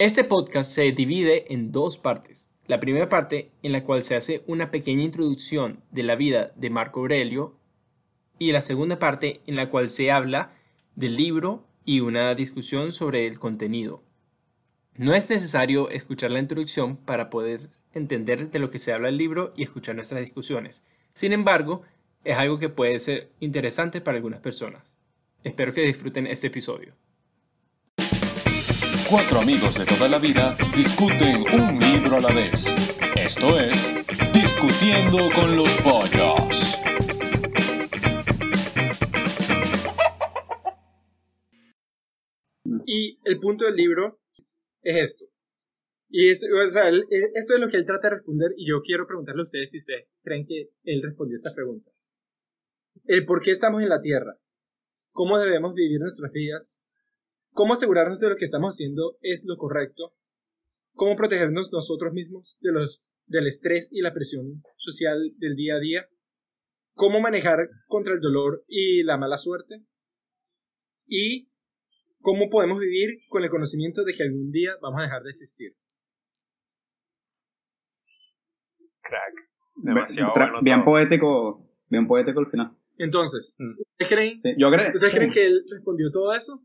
Este podcast se divide en dos partes. La primera parte en la cual se hace una pequeña introducción de la vida de Marco Aurelio y la segunda parte en la cual se habla del libro y una discusión sobre el contenido. No es necesario escuchar la introducción para poder entender de lo que se habla el libro y escuchar nuestras discusiones. Sin embargo, es algo que puede ser interesante para algunas personas. Espero que disfruten este episodio. Cuatro amigos de toda la vida discuten un libro a la vez. Esto es Discutiendo con los Pollos. Y el punto del libro es esto. Y es, o sea, él- esto es lo que él trata de responder y yo quiero preguntarle a ustedes si ustedes creen que él respondió estas preguntas. El por qué estamos en la Tierra. ¿Cómo debemos vivir nuestras vidas? ¿Cómo asegurarnos de lo que estamos haciendo es lo correcto? ¿Cómo protegernos nosotros mismos de los, del estrés y la presión social del día a día? ¿Cómo manejar contra el dolor y la mala suerte? Y ¿Cómo podemos vivir con el conocimiento de que algún día vamos a dejar de existir? Crack. Demasiado Tra- bueno bien todo. poético, bien poético al final. Entonces, Mm. ¿ustedes creen, Sí, yo creo, ¿ustedes creen que él respondió todo eso?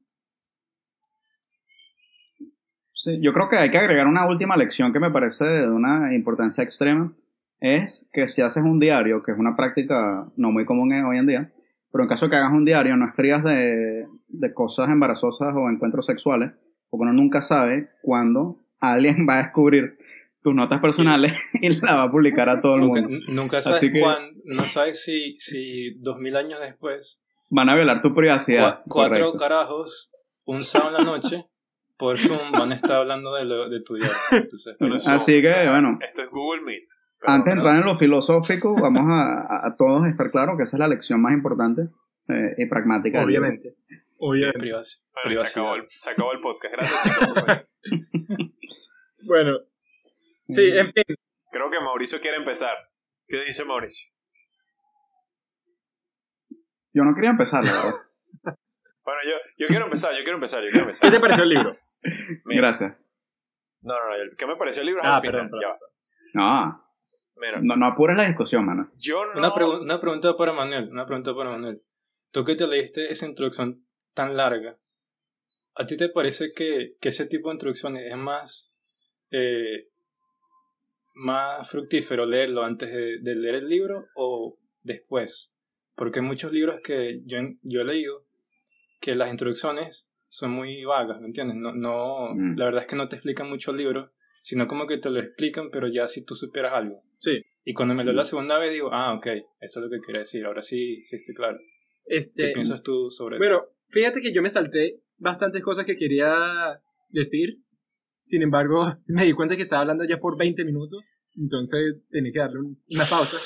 Sí, yo creo que hay que agregar una última lección que me parece de una importancia extrema. Es que si haces un diario, que es una práctica no muy común hoy en día, pero en caso de que hagas un diario, no escribas de, de cosas embarazosas o encuentros sexuales, porque uno nunca sabe cuándo alguien va a descubrir tus notas personales y la va a publicar a todo el mundo. nunca sabes Así que- cuán- no sabes si, si dos mil años después, Van a violar tu privacidad. cua- cuatro correcto. carajos, un sábado en la noche, por Zoom van a estar hablando de, lo, de tu diario. Entonces, Esto no es Así Zoom, que, esto es- bueno. Esto es Google Meet. Antes de entrar en lo filosófico, vamos a, todos estar claros que esa es la lección más importante eh, y pragmática. Obviamente. Obviamente. Bueno, se, acabó el, se acabó el podcast. Gracias, chicos. Bueno, sí, Mm. en fin. Creo que Mauricio quiere empezar. ¿Qué dice Mauricio? Yo no quería empezar, la verdad. Bueno, yo, yo quiero empezar, yo quiero empezar, yo quiero ¿Qué empezar. te pareció el libro? Mira, Gracias. No, no, no. ¿Qué me pareció el libro? Ah, Al final, perdón, ya va. No, Mira, no, no apures la discusión, mano. yo no... Una, pregu- una pregunta para Manuel, una pregunta para Manuel. Tú que te leíste esa introducción tan larga, ¿a ti te parece que, que ese tipo de introducciones es más, eh, más fructífero leerlo antes de, de leer el libro o después? Porque hay muchos libros que yo, yo he leído que las introducciones son muy vagas, ¿me entiendes? No, no, Mm. La verdad es que no te explican mucho el libro, sino como que te lo explican, pero ya si tú supieras algo. Sí. Y cuando me lo la segunda vez digo, ah, ok, eso es lo que quería decir, ahora sí, sí estoy claro. ¿Qué Este, piensas tú sobre eso? bueno, fíjate que yo me salté bastantes cosas que quería decir. Sin embargo, me di cuenta que estaba hablando ya por 20 minutos. Entonces tenía que darle un- una pausa.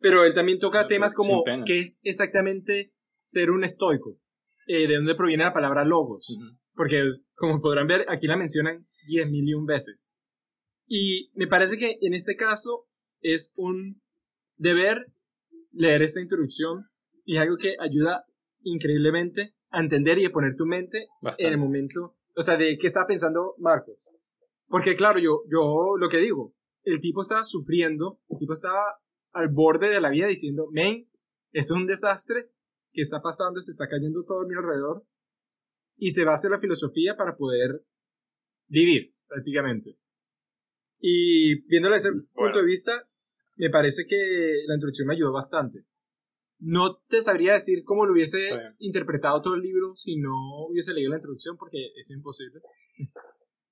Pero él también toca No, temas como qué es exactamente ser un estoico. Eh, de dónde proviene la palabra logos. Ujú. Porque, como podrán ver, aquí la mencionan 10 mil y un veces. Y me parece que en este caso es un deber leer esta introducción y es algo que ayuda increíblemente a entender y a poner tu mente Bastante. en el momento, o sea, de qué está pensando Marcos. Porque claro, yo, yo lo que digo, el tipo estaba sufriendo, el tipo estaba al borde de la vida diciendo, men, es un desastre, que está pasando? Se está cayendo todo a mi alrededor. Y se basa en la filosofía para poder vivir, prácticamente. Y viéndolo desde ese punto de vista, me parece que la introducción me ayudó bastante. No te sabría decir cómo lo hubiese interpretado todo el libro si no hubiese leído la introducción, porque es imposible.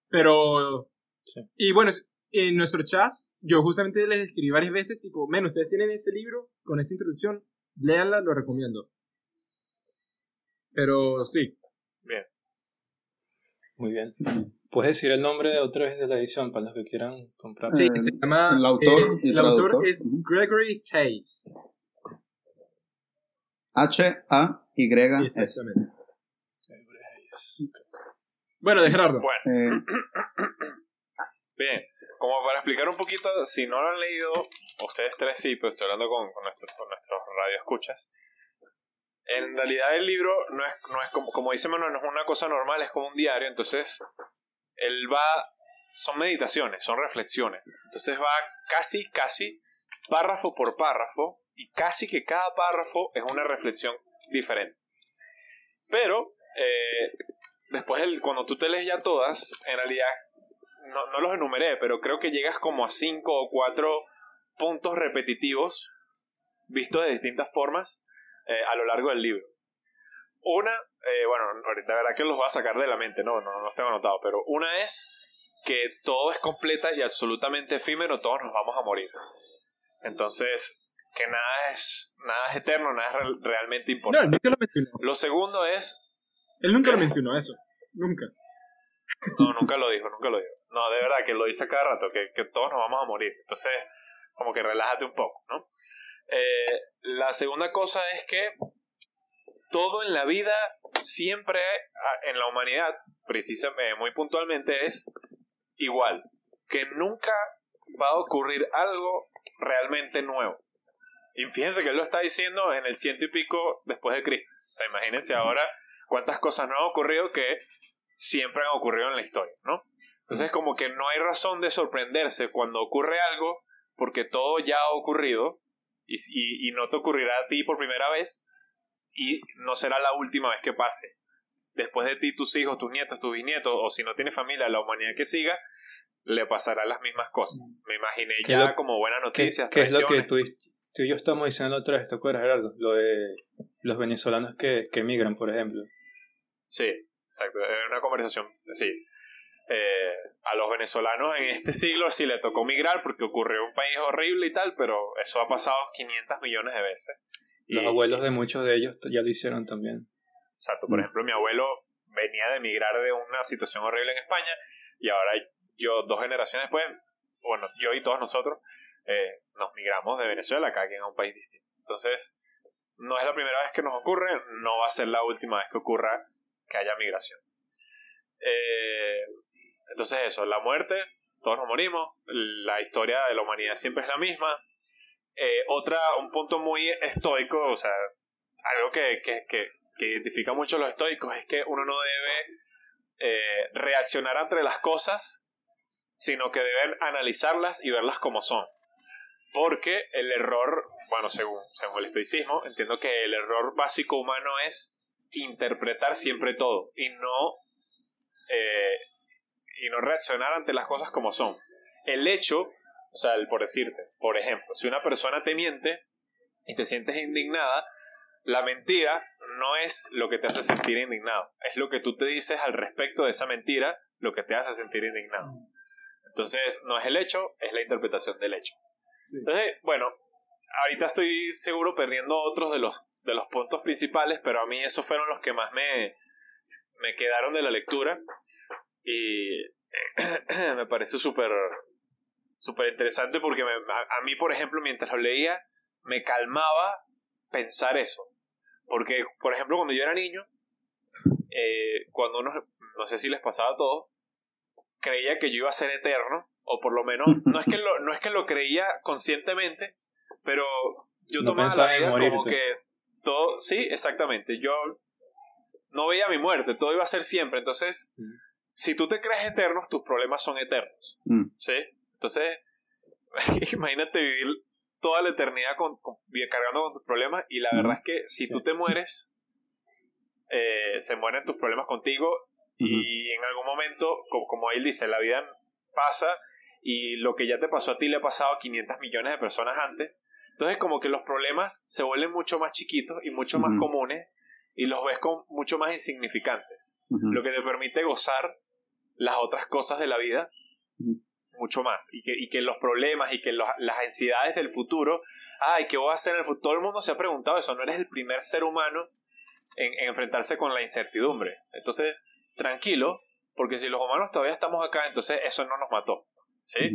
Pero. Sí. Y bueno, en nuestro chat, yo justamente les escribí varias veces, tipo, men, ustedes tienen este libro con esta introducción, léanla, lo recomiendo. Pero sí, Muy bien. ¿Puedes decir el nombre de otra vez de la edición para los que quieran comprar? sí, Eh, se llama. el autor el autor es. Gregory Hayes. H-A-Y-S. Exactamente. Bueno, de Gerardo. Bueno, Eh, bien. Como para explicar un poquito, si no lo han leído, ustedes tres sí, pero estoy hablando con, con, nuestros, con nuestros radioescuchas. En realidad el libro no es, no es como, como dice Manuel, no es una cosa normal, es como un diario, entonces él va son meditaciones, son reflexiones. Entonces va casi, casi párrafo por párrafo y casi que cada párrafo es una reflexión diferente. Pero eh, después, el, cuando tú te lees ya todas, en realidad no, no los enumeré, pero creo que llegas como a cinco o cuatro puntos repetitivos vistos de distintas formas eh, a lo largo del libro. Una, eh, bueno, ahorita verdad que los voy a sacar de la mente, no, no, no los tengo anotado, pero una es que todo es completa y absolutamente efímero, todos nos vamos a morir. Entonces, que nada es, nada es eterno, nada es real- realmente No, importante. él nunca lo mencionó. Lo segundo es, Él nunca lo mencionó eso. Nunca. no, nunca lo dijo, nunca lo dijo. No, de verdad, que lo dice cada rato, que, que todos nos vamos a morir. Entonces, como que relájate un poco, ¿no? Eh, la segunda cosa es que todo en la vida siempre, en la humanidad, precisamente, muy puntualmente, es igual. Que nunca va a ocurrir algo realmente nuevo. Y fíjense que él lo está diciendo en el ciento y pico después de Cristo. O sea, imagínense ahora cuántas cosas no han ocurrido que siempre han ocurrido en la historia, ¿no? Entonces, como que no hay razón de sorprenderse cuando ocurre algo, porque todo ya ha ocurrido y, y- y no te ocurrirá a ti por primera vez y no será la última vez que pase. Después de ti, tus hijos, tus nietos, tus bisnietos, o si no tiene familia, la humanidad que siga, le pasarán las mismas cosas. Me imaginé ¿Qué ya lo- como buenas ¿Qué, noticias. qué es lo que tú, tú y yo estamos diciendo otra vez? ¿Te acuerdas, Gerardo? Lo de los venezolanos que, que emigran, por ejemplo. Sí, exacto. Es una conversación, sí. Eh, a los venezolanos en este siglo sí le tocó migrar porque ocurrió un país horrible y tal, pero eso ha pasado 500 millones de veces. Y- Los abuelos de muchos de ellos ya lo hicieron también. Exacto, por Mm. ejemplo, mi abuelo venía de emigrar de una situación horrible en España y ahora yo, dos generaciones después, bueno, yo y todos nosotros, eh, nos migramos de Venezuela acá, que es un país distinto. Entonces, no es la primera vez que nos ocurre, no va a ser la última vez que ocurra que haya migración. Eh, entonces eso, la muerte, todos nos morimos, la historia de la humanidad siempre es la misma. Eh, otra, un punto muy estoico, o sea, algo que, que, que, que identifica mucho los estoicos es que uno no debe eh, reaccionar ante las cosas, sino que deben analizarlas y verlas como son. Porque el error, bueno, según, según el estoicismo, entiendo que el error básico humano es interpretar siempre todo y no, eh, y no reaccionar ante las cosas como son. El hecho, o sea, el por decirte, por ejemplo, si una persona te miente y te sientes indignada, la mentira no es lo que te hace sentir indignado, es lo que tú te dices al respecto de esa mentira lo que te hace sentir indignado. Entonces, no es el hecho, es la interpretación del hecho. Sí. Entonces, bueno, ahorita estoy seguro perdiendo otros de los, de los puntos principales, pero a mí esos fueron los que más me, me quedaron de la lectura y me parece súper súper interesante porque me- a, a mí, por ejemplo, mientras lo leía, me calmaba pensar eso. Porque, por ejemplo, cuando yo era niño, eh, cuando uno, no sé si les pasaba a todos, creía que yo iba a ser eterno, o por lo menos, no es que lo, no es que lo creía conscientemente, pero yo No tomaba la vida como que todo, sí, exactamente, yo no veía mi muerte, todo iba a ser siempre, entonces, Mm. Si tú te crees eterno, tus problemas son eternos, Mm. ¿sí? Entonces, imagínate vivir toda la eternidad con, con- cargando con tus problemas y la verdad es que si Sí. tú te mueres, eh, se mueren tus problemas contigo y en algún momento, como, como él dice, la vida pasa y lo que ya te pasó a ti le ha pasado a 500 millones de personas antes. Entonces como que los problemas se vuelven mucho más chiquitos y mucho más comunes y los ves como mucho más insignificantes. Lo que te permite gozar las otras cosas de la vida mucho más. Y que, y que los problemas y que los- las ansiedades del futuro, ay, ¿qué voy a hacer en el futuro? Todo el mundo se ha preguntado eso, no eres el primer ser humano en, en enfrentarse con la incertidumbre. Entonces, tranquilo, porque si los humanos todavía estamos acá, entonces eso no nos mató. ¿Sí?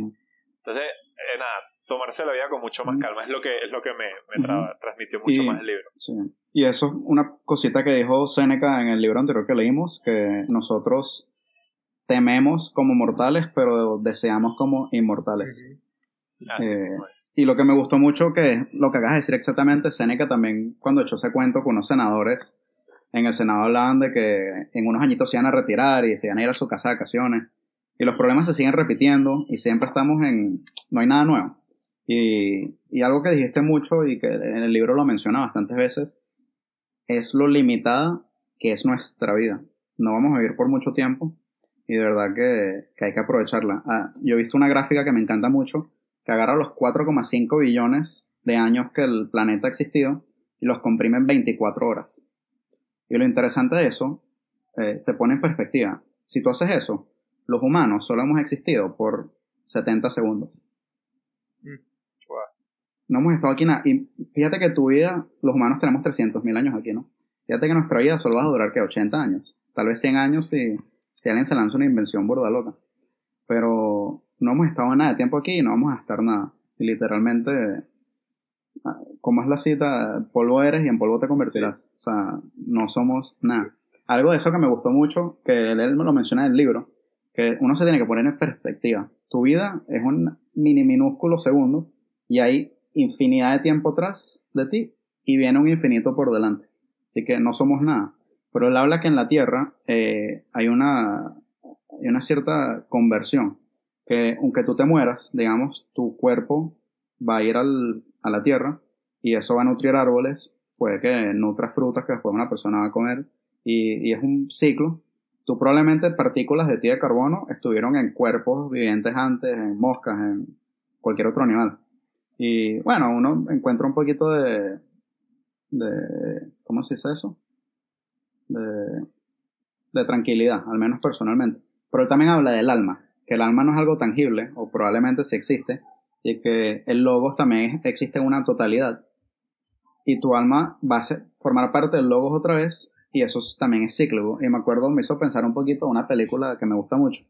Entonces, eh, nada, tomarse la vida con mucho más calma es lo que, es lo que me, me tra- transmitió mucho Y- más el libro. Sí. Y eso es una cosita que dijo Seneca en el libro anterior que leímos, que nosotros tememos como mortales, pero deseamos como inmortales. Así Eh, mismo es. Y lo que me gustó mucho, que es lo que acabas de decir exactamente, Seneca también, cuando echó ese cuento con unos senadores, en el Senado hablaban de que en unos añitos se iban a retirar y se iban a ir a su casa de vacaciones. Y los problemas se siguen repitiendo y siempre estamos en... No hay nada nuevo. Y, y algo que dijiste mucho y que en el libro lo menciona bastantes veces es lo limitada que es nuestra vida. No vamos a vivir por mucho tiempo y de verdad que, que hay que aprovecharla. Ah, yo he visto una gráfica que me encanta mucho que agarra los 4,5 billones de años que el planeta ha existido y los comprime en 24 horas. Y lo interesante de eso, eh, te pone en perspectiva. Si tú haces eso, los humanos solo hemos existido por 70 segundos. Mm. No hemos estado aquí nada. Y fíjate que tu vida, los humanos tenemos 300.000 años aquí, ¿no? Fíjate que nuestra vida solo va a durar que 80 años. Tal vez 100 años si, si alguien se lanza una invención burda loca. Pero no hemos estado nada de tiempo aquí y no vamos a estar nada. Y literalmente, ah, como es la cita, polvo eres y en polvo te convertirás. O sea, no somos nada. Algo de eso que me gustó mucho, que él me lo menciona en el libro, que uno se tiene que poner en perspectiva. Tu vida es un mini minúsculo segundo y hay infinidad de tiempo atrás de ti y viene un infinito por delante. Así que no somos nada. Pero él habla que en la Tierra eh, hay, una, hay una cierta conversión. Que aunque tú te mueras, digamos, tu cuerpo va a ir al, a la Tierra y eso va a nutrir árboles, puede que nutra frutas que después una persona va a comer y, y es un ciclo. Tú probablemente partículas de ti de carbono estuvieron en cuerpos vivientes antes, en moscas, en cualquier otro animal. Y bueno, uno encuentra un poquito de, de ¿cómo se dice eso? De, tranquilidad, al menos personalmente. Pero él también habla del alma, que el alma no es algo tangible, o probablemente sí existe, y que el logos también existe en una totalidad. Y tu alma va a formar parte del logos otra vez, y eso también es cíclico. Y me acuerdo, me hizo pensar un poquito una película que me gusta mucho,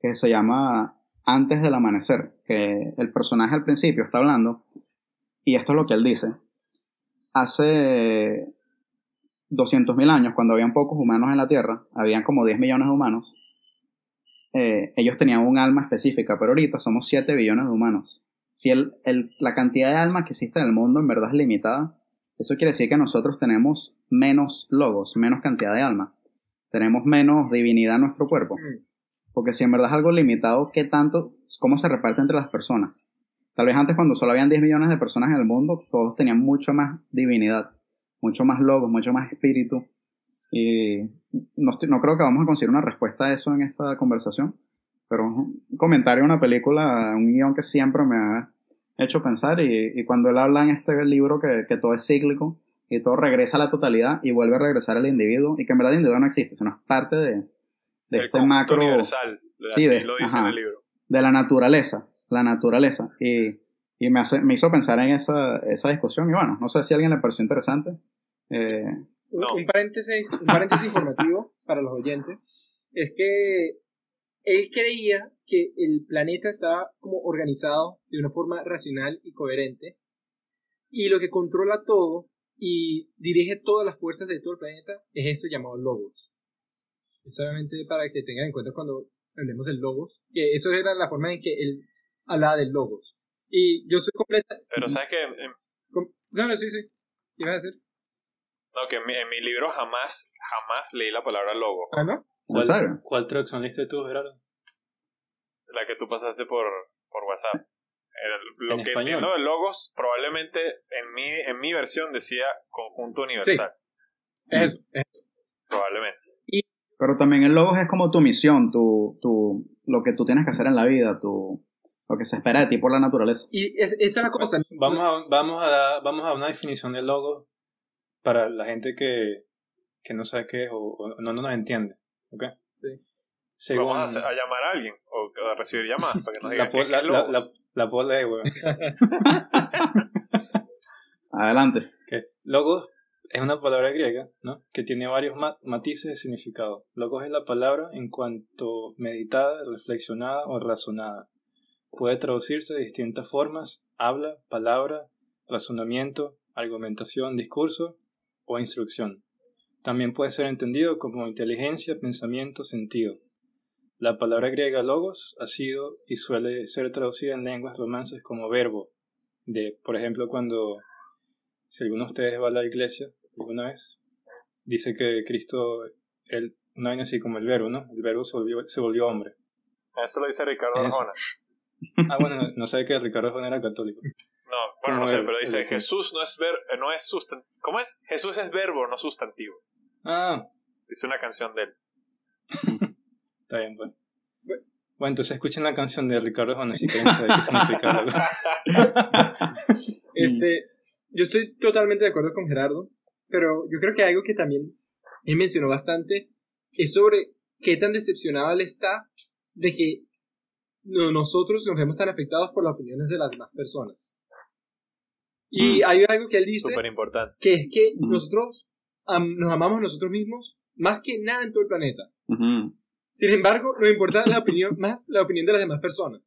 que se llama Antes del Amanecer, que el personaje al principio está hablando, y esto es lo que él dice. Hace 200.000 años, cuando habían pocos humanos en la Tierra, habían como 10 millones de humanos, eh, ellos tenían un alma específica, pero ahorita somos 7 billones de humanos. Si el, el, la cantidad de almas que existe en el mundo en verdad es limitada, eso quiere decir que nosotros tenemos menos logos, menos cantidad de alma. Tenemos menos divinidad en nuestro cuerpo. Porque si en verdad es algo limitado, ¿qué tanto, cómo se reparte entre las personas? Tal vez antes cuando solo habían 10 millones de personas en el mundo, todos tenían mucho más divinidad, mucho más logos, mucho más espíritu. Y no, estoy, no creo que vamos a conseguir una respuesta a eso en esta conversación, pero un comentario, una película, un guion que siempre me ha hecho pensar y, y cuando él habla en este libro que, que, todo es cíclico y todo regresa a la totalidad y vuelve a regresar al individuo y que en verdad el individuo no existe, sino es parte de, de este macro... universal, Sí, de- lo dice ajá. en el libro. de la naturaleza, la naturaleza. Y, y me, hace, me hizo pensar en esa, esa discusión y bueno, no sé si a alguien le pareció interesante. Eh, Un, No. un paréntesis, un paréntesis informativo para los oyentes es que él creía que el planeta estaba como organizado de una forma racional y coherente y lo que controla todo y dirige todas las fuerzas de todo el planeta es esto llamado logos. Es solamente para que tengan en cuenta cuando hablemos del logos, que eso era la forma en que él hablaba del logos. Y yo soy completa... Pero sabes que en, no, no, sí, sí. ¿Qué ibas a decir? no, que en, mi, en mi libro jamás, jamás leí la palabra logo. Ah, ¿no? ¿En serio? ¿Cuál traducción leíste tú, Gerardo? La que tú pasaste por, por WhatsApp. El- lo En que español. entiendo de logos, probablemente en mi, en mi versión decía conjunto universal. Es eso. es eso. Probablemente. Pero también el logos es como tu misión, tu, tu, lo que tú tienes que hacer en la vida, tu, lo que se espera de ti por la naturaleza. Y es, esa es la cosa. Vamos a, vamos, a dar, vamos a dar una definición de logo para la gente que, que no sabe qué es o, o no, no nos entiende. ¿Ok? Sí. Según Vamos a, hacer- a llamar a alguien o a recibir llamadas para que nos digan la, qué, la, es la, logos. la, la puedo leer, weón. Adelante. Ok. Logos es una palabra griega, ¿no? Que tiene varios ma- matices de significado. Logos es la palabra en cuanto meditada, reflexionada o razonada. Puede traducirse de distintas formas, habla, palabra, razonamiento, argumentación, discurso o instrucción. También puede ser entendido como inteligencia, pensamiento, sentido. La palabra griega logos ha sido y suele ser traducida en lenguas romances como verbo. De, por ejemplo, cuando si alguno de ustedes va a la iglesia alguna vez, dice que Cristo, él, una vaina así como el verbo, ¿no? El verbo se volvió, se volvió hombre. Eso lo dice Ricardo. Arjona. Ah, bueno, no sé que Ricardo Arjona era católico. No, bueno, no sé, el- pero dice el- Jesús no es ver, no es sustan ¿Cómo es? Jesús es verbo, no sustantivo. Ah, Dice una canción de él. está bien, pues. Bueno, entonces escuchen la canción de Ricardo Arjona si quieren saber qué significa algo. Este, yo estoy totalmente de acuerdo con Gerardo, pero yo creo que algo que también él mencionó bastante es sobre qué tan decepcionado él está de que nosotros nos vemos tan afectados por las opiniones de las demás personas. Y hay algo que él dice Súper importante. que es que Mm. nosotros am- nos amamos a nosotros mismos más que nada en todo el planeta. Ujú. Sin embargo, nos importa la opinión más la opinión de las demás personas.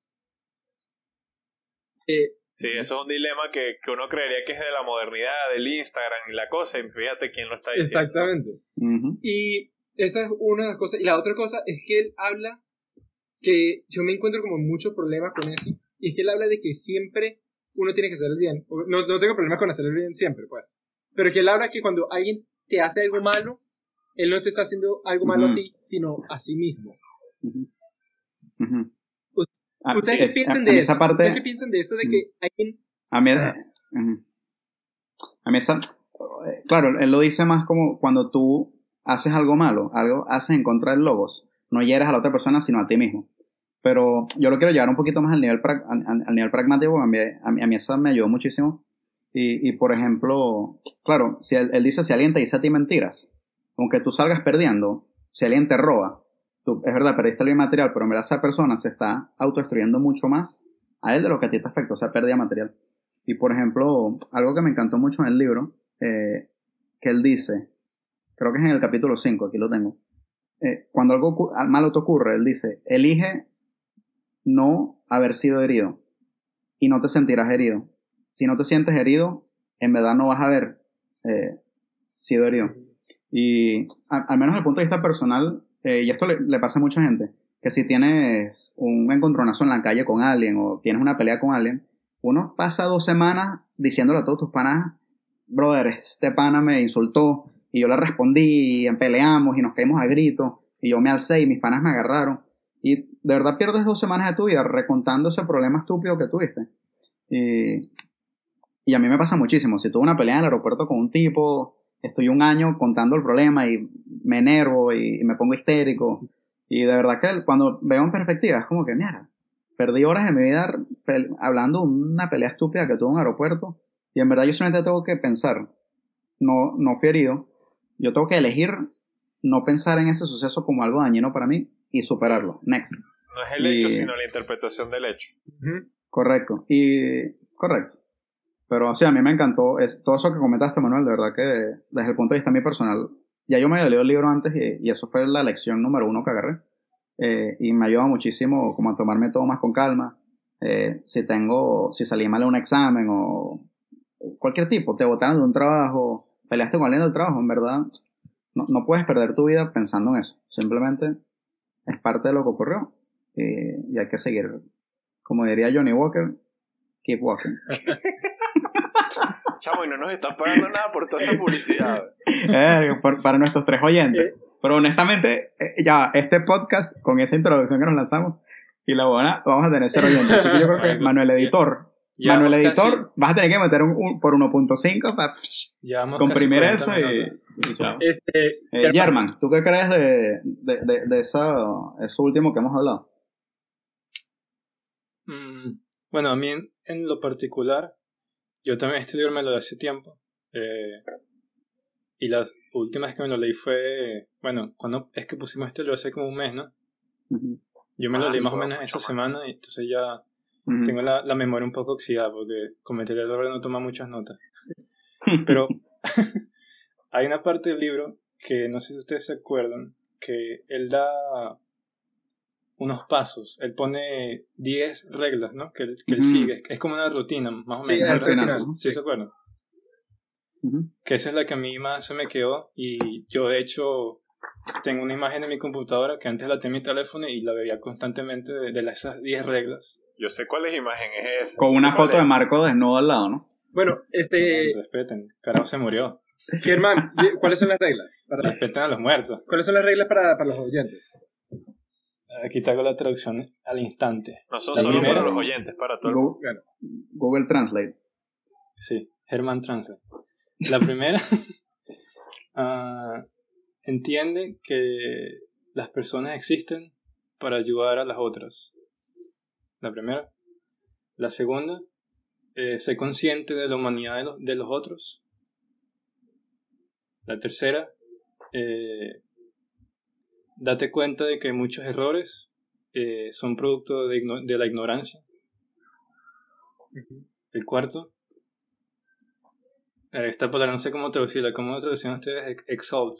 Eh, Sí, eso es un dilema que, que uno creería que es de la modernidad, del Instagram y la cosa, y fíjate quién lo está diciendo. exactamente. Ujú. Y esa es una de las cosas. Y la otra cosa es que él habla que yo me encuentro como mucho problema con eso. Y es que él habla de que siempre uno tiene que hacer el bien. No, no tengo problema con hacer el bien siempre, pues. Pero que él habla que cuando alguien te hace algo malo, él no te está haciendo algo malo a ti, sino a sí mismo. ¿Ustedes qué piensan de eso? Parte, ¿Ustedes qué piensan de eso de que alguien... A mí, Ah. a mí esa, claro, él lo dice más como cuando tú haces algo malo, algo haces en contra del logos, no hieres a la otra persona, sino a ti mismo. Pero yo lo quiero llevar un poquito más al nivel, pra- al, al- nivel pragmático, a mí, a, mí, a mí esa me ayudó muchísimo. Y, y, por ejemplo, claro, si él, él dice, si alguien te dice a ti mentiras, aunque tú salgas perdiendo, si alguien te roba, tú, es verdad, perdiste el material, pero verdad esa persona se está autodestruyendo mucho más a él de lo que a ti te afecta, o sea, pérdida material. Y por ejemplo, algo que me encantó mucho en el libro, eh, que él dice, creo que es en el capítulo 5, aquí lo tengo, eh, cuando algo malo te ocurre, él dice, elige no haber sido herido y no te sentirás herido. Si no te sientes herido, en verdad no vas a haber eh, sido herido. Y al menos desde el punto de vista personal, eh, y esto le, le pasa a mucha gente, que si tienes un encontronazo en la calle con alguien o tienes una pelea con alguien, uno pasa dos semanas diciéndole a todos tus panas, brother, este pana me insultó y yo le respondí y peleamos y nos caímos a gritos y yo me alcé y mis panas me agarraron. Y de verdad pierdes dos semanas de tu vida recontando ese problema estúpido que tuviste. Y, y a mí me pasa muchísimo. Si tuve una pelea en el aeropuerto con un tipo, estoy un año contando el problema y me enervo y, me pongo histérico. Y de verdad que cuando veo en perspectiva es como que, mira, perdí horas de mi vida hablando de una pelea estúpida que tuve en un aeropuerto. Y en verdad yo solamente tengo que pensar, no, no fui herido, yo tengo que elegir no pensar en ese suceso como algo dañino para mí y superarlo. Sí. Next. No es el hecho, sino la interpretación del hecho. Correcto. Y correcto. Pero sí, a mí me encantó es, todo eso que comentaste, Manuel, de verdad que desde el punto de vista mío personal, ya yo me había leído el libro antes y, y eso fue la lección número uno que agarré. Eh, y me ayuda muchísimo como a tomarme todo más con calma. Eh, si tengo, si salí mal en un examen o cualquier tipo, te botaron de un trabajo, peleaste con alguien del trabajo, en verdad, no, no puedes perder tu vida pensando en eso. Simplemente es parte de lo que ocurrió y, y hay que seguir. Como diría Johnny Walker, keep walking. Chamo, y no nos están pagando nada por toda esa publicidad. Eh, por- para nuestros tres oyentes. Eh. Pero honestamente, eh, ya, este podcast, con esa introducción que nos lanzamos, y la buena, vamos a tener cero oyentes. Así que yo creo que Manuel Editor, Llevamos Manuel casi- Editor, vas a tener que meter un, un- por 1.5 para comprimir eso 40 y, y chao. Este, Eh, German, ¿tú qué crees de, de, de, de esa, eso último que hemos hablado? Mm, bueno, a mí en, en lo particular, yo también este libro me lo leí hace tiempo. eh, y la última vez que me lo leí fue, bueno, cuando es que pusimos este libro hace como un mes, ¿no? Yo me lo Ah, leí más o menos esa semana y entonces ya Tengo la, la memoria un poco oxidada porque cometí el error de no tomar muchas notas. Pero hay una parte del libro que no sé si ustedes se acuerdan, que él da unos pasos, él pone 10 reglas, ¿no? Que él, que él sigue, es como una rutina, más o Sí, menos. ¿verdad? final. ¿Sí, sí se acuerdan? Que esa es la que a mí más se me quedó y yo de hecho tengo una imagen en mi computadora que antes la tenía en mi teléfono y la veía constantemente de, de las- esas 10 reglas. Yo sé cuál es imagen es esa. Con No una foto de. Marco desnudo al lado, ¿no? bueno, este, Respeten, carajo se murió. Germán, ¿cuáles son las reglas? Para, Respeten a los muertos. ¿Cuáles son las reglas para, para los oyentes? Aquí te hago la traducción al instante. No son La solo primera- para los oyentes, para todo el mundo. Google, Google Translate. Sí, Herman Translate. La primera ah, entiende que las personas existen para ayudar a las otras. La primera. La segunda, eh, sé consciente de la humanidad de los, de los otros. La tercera, eh, date cuenta de que muchos errores eh, son producto de, de la ignorancia. El cuarto, esta palabra no sé cómo traducirla, ¿cómo traducen ustedes? Ex- Exalt.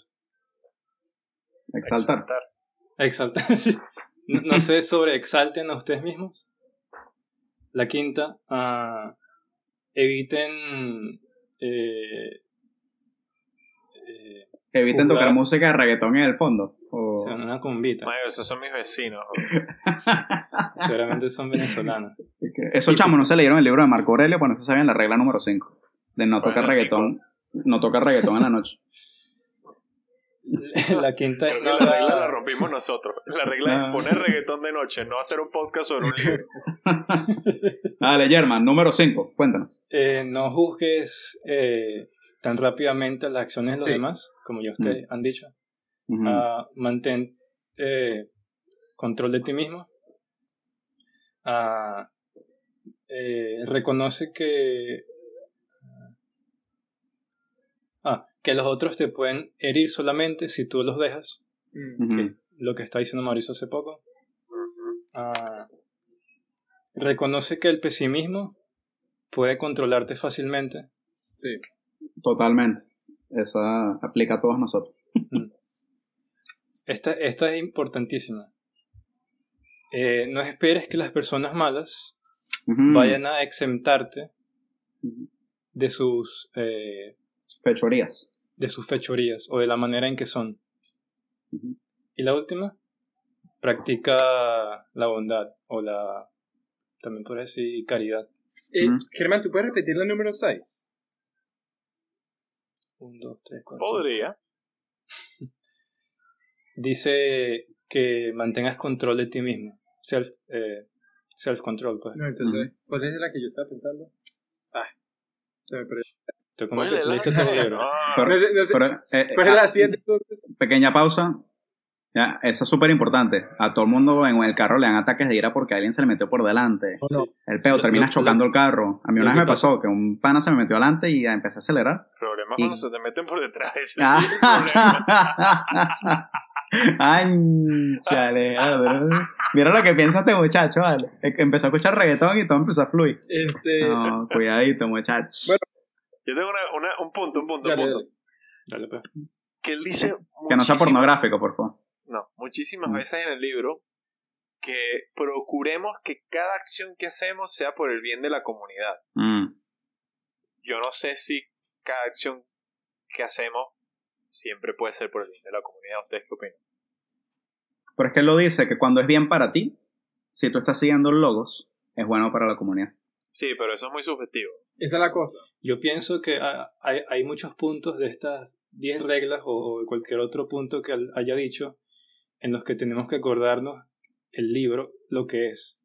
Exaltar. Exaltar. no, no sé sobre exalten a ustedes mismos. La quinta, ah, eviten eh, eh, Eviten Jugar. tocar música de reggaetón en el fondo. O... o sea, una convita. Mayo, esos son mis vecinos. Seguramente son venezolanos. Esos chamos no se leyeron el libro de Marco Aurelio, bueno, eso sabían la regla número 5. De no ¿Cuál tocar reggaetón. No tocar reggaetón en la noche. La quinta Creo es que no la regla la rompimos nosotros. La regla Ah. es poner reggaetón de noche, no hacer un podcast sobre un libro. Dale, German, número 5, cuéntanos. eh, no juzgues eh, tan rápidamente las acciones de los Sí. demás, como ya ustedes han dicho. Ah, mantén eh, control de ti mismo. Ah, eh, reconoce que ah, que los otros te pueden herir solamente si tú los dejas, Mm. Que lo que está diciendo Mauricio hace poco. Ah, reconoce que el pesimismo puede controlarte fácilmente. Sí. Totalmente. Esa aplica a todos nosotros. Esta, esta es importantísima. Eh, no esperes que las personas malas vayan a exentarte de sus eh, Fechorías. De sus fechorías o de la manera en que son. Y la última, practica la bondad o la también por decir caridad. Eh. Germán, ¿tú puedes repetir la número 6? Un, dos, tres, cuatro, cinco, Podría. Dice que mantengas control de ti mismo. Self, eh, self control, pues. No, entonces, ¿cuál es la que yo estaba pensando? Ah, se me perdió. Tú como que te la- leíste todo el libro. Ah, Pero- No sé, no sé. Pero, eh, ¿Cuál es ah, la 7 entonces? pequeña pausa. Ya, eso es súper importante. A todo el mundo en el carro le dan ataques de ira porque alguien se le metió por delante. El peo, terminas lo- chocando el carro. A mí una vez me pasó que un pana se me metió adelante y empecé a acelerar. problema Y- cuando se te meten por detrás. Ese sí es el problema. Ay, chale, Mira lo que piensa este muchacho, vale. Empezó a escuchar reggaetón y todo empezó a fluir. Este. No, cuidadito, muchacho. Bueno, Yo tengo una, una- un punto, un punto, un Dale, punto. Dale, pues. Que él dice. que no sea pornográfico, por favor. No, muchísimas Mm. veces en el libro que procuremos que cada acción que hacemos sea por el bien de la comunidad. Mm. Yo no sé si cada acción que hacemos siempre puede ser por el bien de la comunidad. ¿Ustedes qué opinan? Pero es que él lo dice que cuando es bien para ti, si tú estás siguiendo logos, es bueno para la comunidad. Sí, pero eso es muy subjetivo. esa es la cosa. Yo pienso que hay, hay muchos puntos de estas 10 reglas o, cualquier otro punto que haya dicho en los que tenemos que acordarnos el libro lo que es.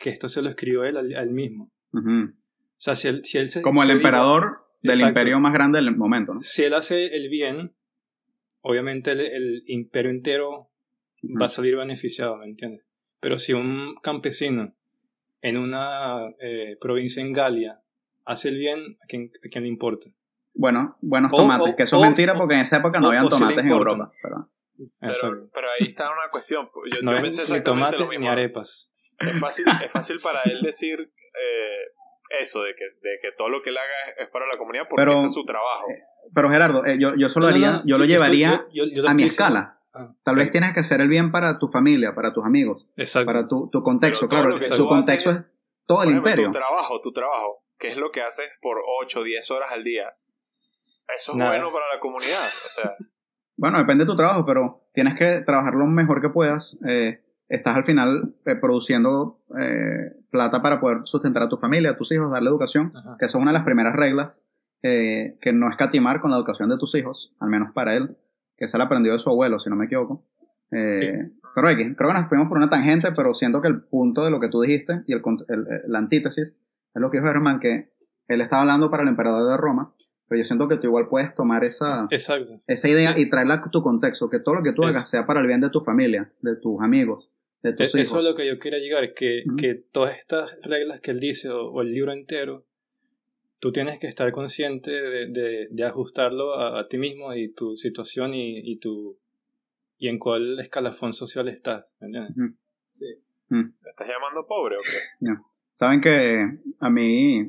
Que esto se lo escribió él al, al mismo. O sea, si él, si él se- Como el se dijo- emperador del Exacto. imperio más grande del momento, ¿no? si él hace el bien, obviamente el, el imperio entero va a salir beneficiado, ¿me entiendes? Pero si un campesino en una eh, provincia en Galia hace el bien, ¿a quién, a quién le importa? Bueno, buenos O- tomates, o- que eso es o- mentira porque en esa época no o- habían si tomates en. Europa. Pero, Exacto. Pero, pero ahí está una cuestión. Yo, no yo es pensé ni exactamente tomates lo mismo. ni arepas. Es fácil, es fácil para él decir eh, eso, de que, de que todo lo que él haga es, es para la comunidad porque Pero- ese es su trabajo. pero Gerardo, eh, yo, yo eso lo No, no, haría, no, yo lo llevaría yo- yo- yo lo a mi escala. Ah, Tal vez tienes que hacer el bien para tu familia, para tus amigos, Exacto. para tu, tu contexto. Claro, su contexto haces- es todo el ejemplo, imperio. Tu trabajo, tu trabajo, que es lo que haces por 8 o 10 horas al día. Eso es Nada. bueno para la comunidad. O sea, Bueno, depende de tu trabajo, pero tienes que trabajar lo mejor que puedas. Eh, estás al final eh, produciendo eh, plata para poder sustentar a tu familia, a tus hijos, darle educación, Ajá. que eso es una de las primeras reglas, eh, que no escatimar con la educación de tus hijos, al menos para él, que se le aprendió de su abuelo, si no me equivoco. Eh, Pero hay que- creo que nos fuimos por una tangente, pero siento que el punto de lo que tú dijiste y el, el- la antítesis es lo que dijo Germán, que él estaba hablando para el emperador de Roma, pero yo siento que tú igual puedes tomar esa, Exacto. esa idea Sí. y traerla a tu contexto, que todo lo que tú Es- hagas sea para el bien de tu familia, de tus amigos, de E- tus Eso hijos. es lo que yo quería llegar, que, Ujú. que todas estas reglas que él dice o, o el libro entero, tú tienes que estar consciente de, de- de ajustarlo a, a ti mismo y tu situación y, y tu y en cuál escalafón social estás. ¿me entiendes? Ujú. Sí. Mm. ¿Me estás llamando pobre o qué? Saben que a mí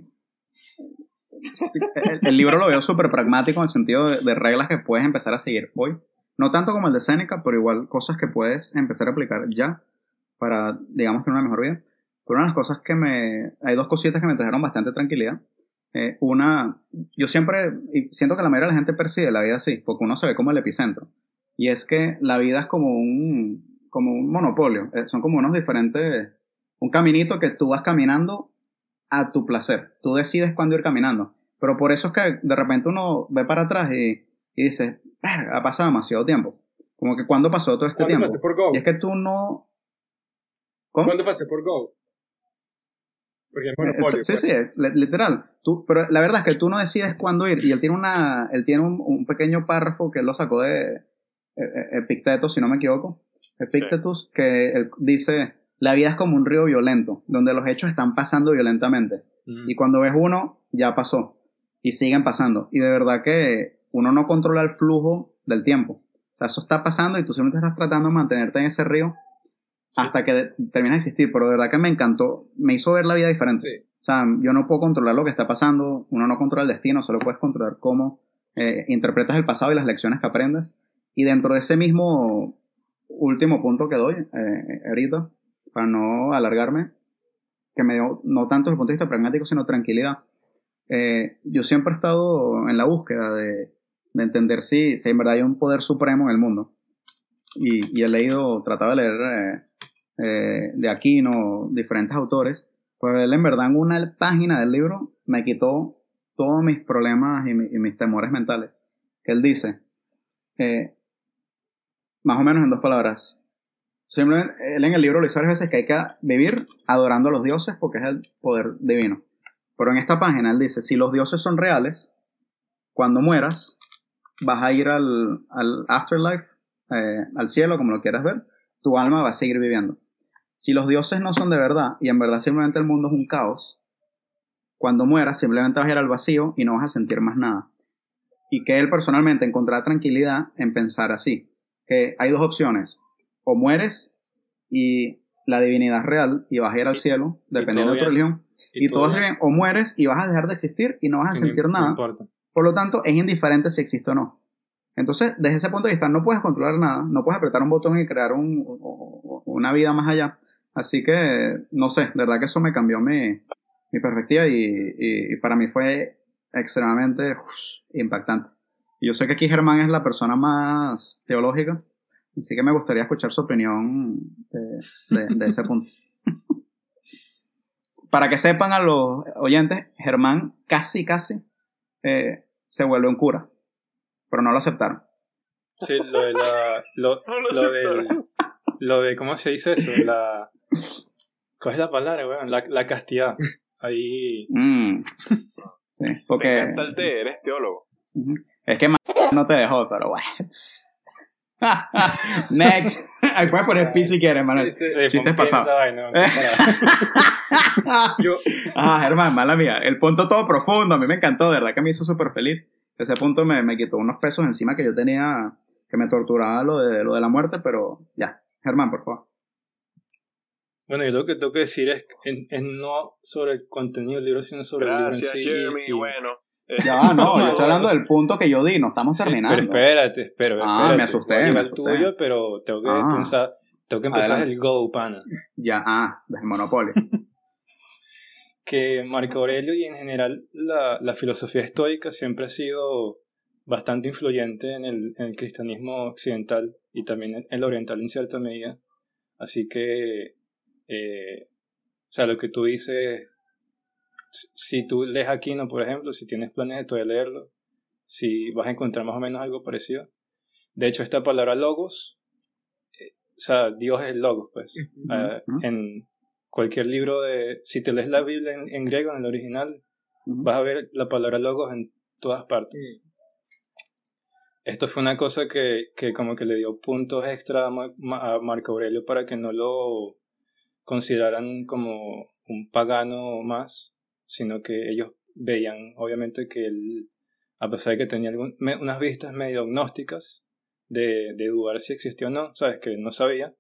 el, el libro lo veo súper pragmático en el sentido de, de reglas que puedes empezar a seguir hoy. No tanto como el de Seneca, pero igual cosas que puedes empezar a aplicar ya para, digamos, tener una mejor vida. Pero una de las cosas que me... Hay dos cositas que me trajeron bastante tranquilidad. Eh, una, yo siempre siento que la mayoría de la gente percibe la vida así, porque uno se ve como el epicentro. Y es que la vida es como un, como un monopolio. Eh, son como unos diferentes un caminito que tú vas caminando a tu placer. Tú decides cuándo ir caminando. Pero por eso es que de repente uno ve para atrás y, y dice, "Verga, ha pasado demasiado tiempo. Como que cuándo pasó todo este ¿Cuándo tiempo. pasé por Go? Y es que tú no... ¿Cómo? ¿Cuándo pasé por Go? Porque es Eh, monopolio. sí, pues. sí, es literal. Tú, pero la verdad es que tú no decides cuándo ir. Y él tiene una, él tiene un, un pequeño párrafo que él lo sacó de eh, eh, Epictetus, si no me equivoco. Epictetus, que él dice, la vida es como un río violento, donde los hechos están pasando violentamente. Mm. Y cuando ves uno, ya pasó. Y siguen pasando. Y de verdad que uno no controla el flujo del tiempo. O sea, eso está pasando y tú simplemente estás tratando de mantenerte en ese río hasta que termina de existir. Pero de verdad que me encantó. Me hizo ver la vida diferente. Sí. O sea, yo no puedo controlar lo que está pasando. Uno no controla el destino. Solo puedes controlar cómo eh, interpretas el pasado y las lecciones que aprendes. Y dentro de ese mismo último punto que doy, eh, ahorita, para no alargarme, que me dio no tanto desde el punto de vista pragmático, sino tranquilidad. Eh, yo siempre he estado en la búsqueda de, de entender si, si en verdad hay un poder supremo en el mundo. Y, y he leído, tratado de leer eh, eh, de Aquino, diferentes autores, pues él en verdad en una página del libro me quitó todos mis problemas y, mi- y mis temores mentales. Que él dice, eh, más o menos en dos palabras, Simplemente, él en el libro lo dice varias veces que hay que vivir adorando a los dioses porque es el poder divino. Pero en esta página él dice, si los dioses son reales, cuando mueras, vas a ir al, al afterlife, eh, al cielo, como lo quieras ver, tu alma va a seguir viviendo. Si los dioses no son de verdad y en verdad simplemente el mundo es un caos, cuando mueras simplemente vas a ir al vacío y no vas a sentir más nada. Y que él personalmente encontrará tranquilidad en pensar así, que hay dos opciones, o mueres y la divinidad real y vas a ir al cielo, dependiendo de tu religión, y, todo va bien, o mueres y vas a dejar de existir y no vas a Y sentir no nada. Por lo tanto, es indiferente si existe o no. Entonces, desde ese punto de vista, no puedes controlar nada, no puedes apretar un botón y crear un- una vida más allá. Así que, no sé, verdad que eso me cambió mi, perspectiva y, para mí fue extremadamente impactante. Yo sé que aquí Germán es la persona más teológica, así que me gustaría escuchar su opinión de ese punto. Para que sepan a los oyentes, Germán casi, casi eh, se vuelve un cura, pero no lo aceptaron. Sí, lo de la. Lo, No lo lo, del- lo de. ¿Cómo se dice eso? La. ¿Cuál es la palabra, weón? La, la castidad. Ahí. Mm. Sí, Me porque encanta el té, eres teólogo. Es que no te dejó, pero bueno. Next. Ahí puedes poner pi si quieres, Manuel. Sí, Chistes pasados. yo, ah, Germán, mala mía. El punto todo profundo, a mí me encantó, de verdad que me hizo súper feliz. Ese punto me, me quitó unos pesos encima que yo tenía, que me torturaba lo de, lo de la muerte, pero ya. Germán, por favor. Bueno, yo lo que tengo que decir es, es, es no sobre el contenido del libro, sino sobre Gracias, el libro sí. Jeremy. y- Bueno. Ya no, yo estoy hablando del punto que yo di, no estamos Sí, terminando. pero espérate, espera, Ah, me asusté, Voy a me asusté. tuyo, pero tengo que Ah. pensar, tengo que empezar Adelante. el go, pana. Ya, ah, del monopolio. que Marco Aurelio y en general la, la filosofía estoica siempre ha sido bastante influyente en el, en el cristianismo occidental y también en el oriental en cierta medida. Así que, eh, o sea, lo que tú dices, si- tú lees Aquino, por ejemplo, si tienes planes de todavía leerlo, si vas a encontrar más o menos algo parecido. De hecho, esta palabra logos eh, sea, Dios es el logos, pues. Ah. En cualquier libro de... Si te lees la Biblia en, en griego, en el original, vas a ver la palabra logos en todas partes. Esto fue una cosa que, que como que le dio puntos extra a, Ma- Ma- a Marco Aurelio para que no lo consideraran como un pagano más, sino que ellos veían, obviamente, que él, a pesar de que tenía algún- me- unas vistas medio gnósticas de, de dudar si existió o no, sabes que no sabía,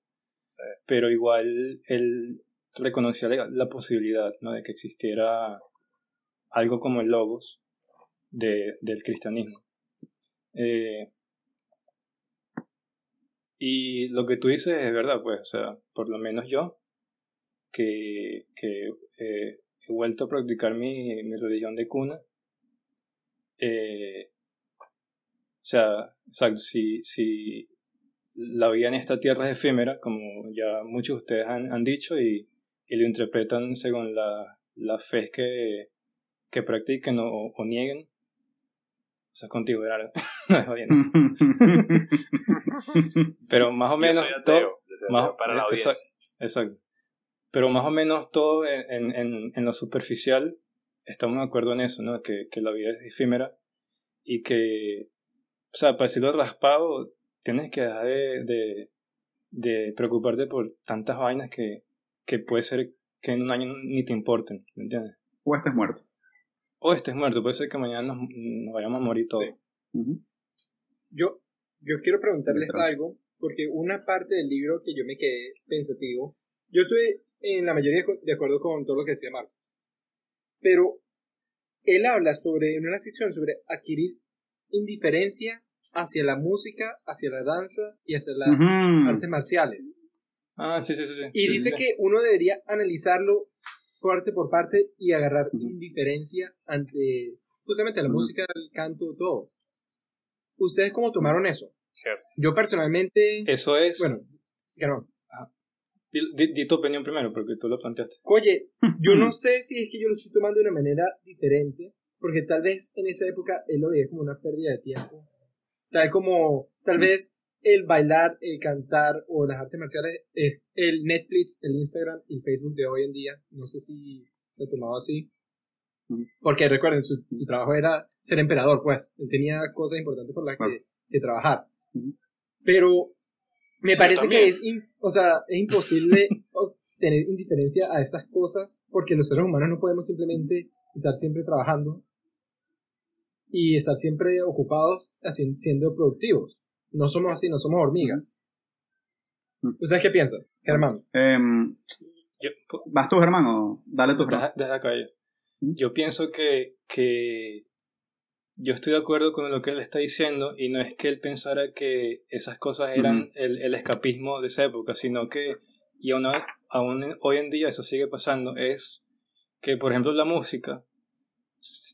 Sí. pero igual él reconocía la, posibilidad ¿no? de que existiera algo como el logos de, del cristianismo. Eh, y lo que tú dices es verdad, pues, o sea, por lo menos yo, que, que eh, he vuelto a practicar mi, mi religión de cuna, eh, o sea, si, si la vida en esta tierra es efímera, como ya muchos de ustedes han, han dicho, y, y lo interpretan según la, la fe que, que practiquen o, o nieguen, o sea, contigo era. Pero más o Yo menos soy todo, ateo, yo soy más- ateo para la exacto. audiencia. Exacto. Pero más o menos todo en, en, en lo superficial estamos de acuerdo en eso, ¿no? Que, que la vida es efímera y que, o sea, para decirlo raspado, tienes que dejar de, de, de preocuparte por tantas vainas que, que puede ser que en un año ni te importen, ¿me entiendes? o estés muerto. O estés muerto, puede ser que mañana nos, nos vayamos a morir todos. Sí. Yo, yo quiero preguntarles algo, porque una parte del libro que yo me quedé pensativo, yo estoy en la mayoría de acuerdo con todo lo que decía Marco, pero él habla sobre, en una sección, sobre adquirir indiferencia hacia la música, hacia la danza y hacia las artes marciales. Ah, sí, sí, sí. sí. Y Sí, dice sí. que uno debería analizarlo parte por parte y agarrar Ujú. indiferencia ante justamente la Ujú. música, el canto, todo. ¿Ustedes cómo tomaron eso? Cierto. Yo personalmente, Eso es... bueno, Germán, Di, di- di tu opinión primero, porque tú lo planteaste. oye, yo no sé si es que yo lo estoy tomando de una manera diferente, porque tal vez en esa época él lo veía como una pérdida de tiempo. Tal como, tal vez el bailar, el cantar o las artes marciales, es el Netflix, el Instagram y el Facebook de hoy en día. No sé si se ha tomado así. Ujú. Porque recuerden, su, su trabajo era ser emperador, pues. Él tenía cosas importantes por las que, que trabajar. Ujú. Pero me parece que es, in- o sea, es imposible tener indiferencia a estas cosas porque los seres humanos no podemos simplemente estar siempre trabajando y estar siempre ocupados siendo productivos. No somos así, no somos hormigas. ¿Ustedes qué piensan, Germán? Em, Yo, ¿Vas tú, Germán, o dale Germán? deja, deja acá yo. Yo pienso que, que yo estoy de acuerdo con lo que él está diciendo y no es que él pensara que esas cosas eran el, el escapismo de esa época, sino que, y aún, aún hoy en día eso sigue pasando, es que, por ejemplo, la música,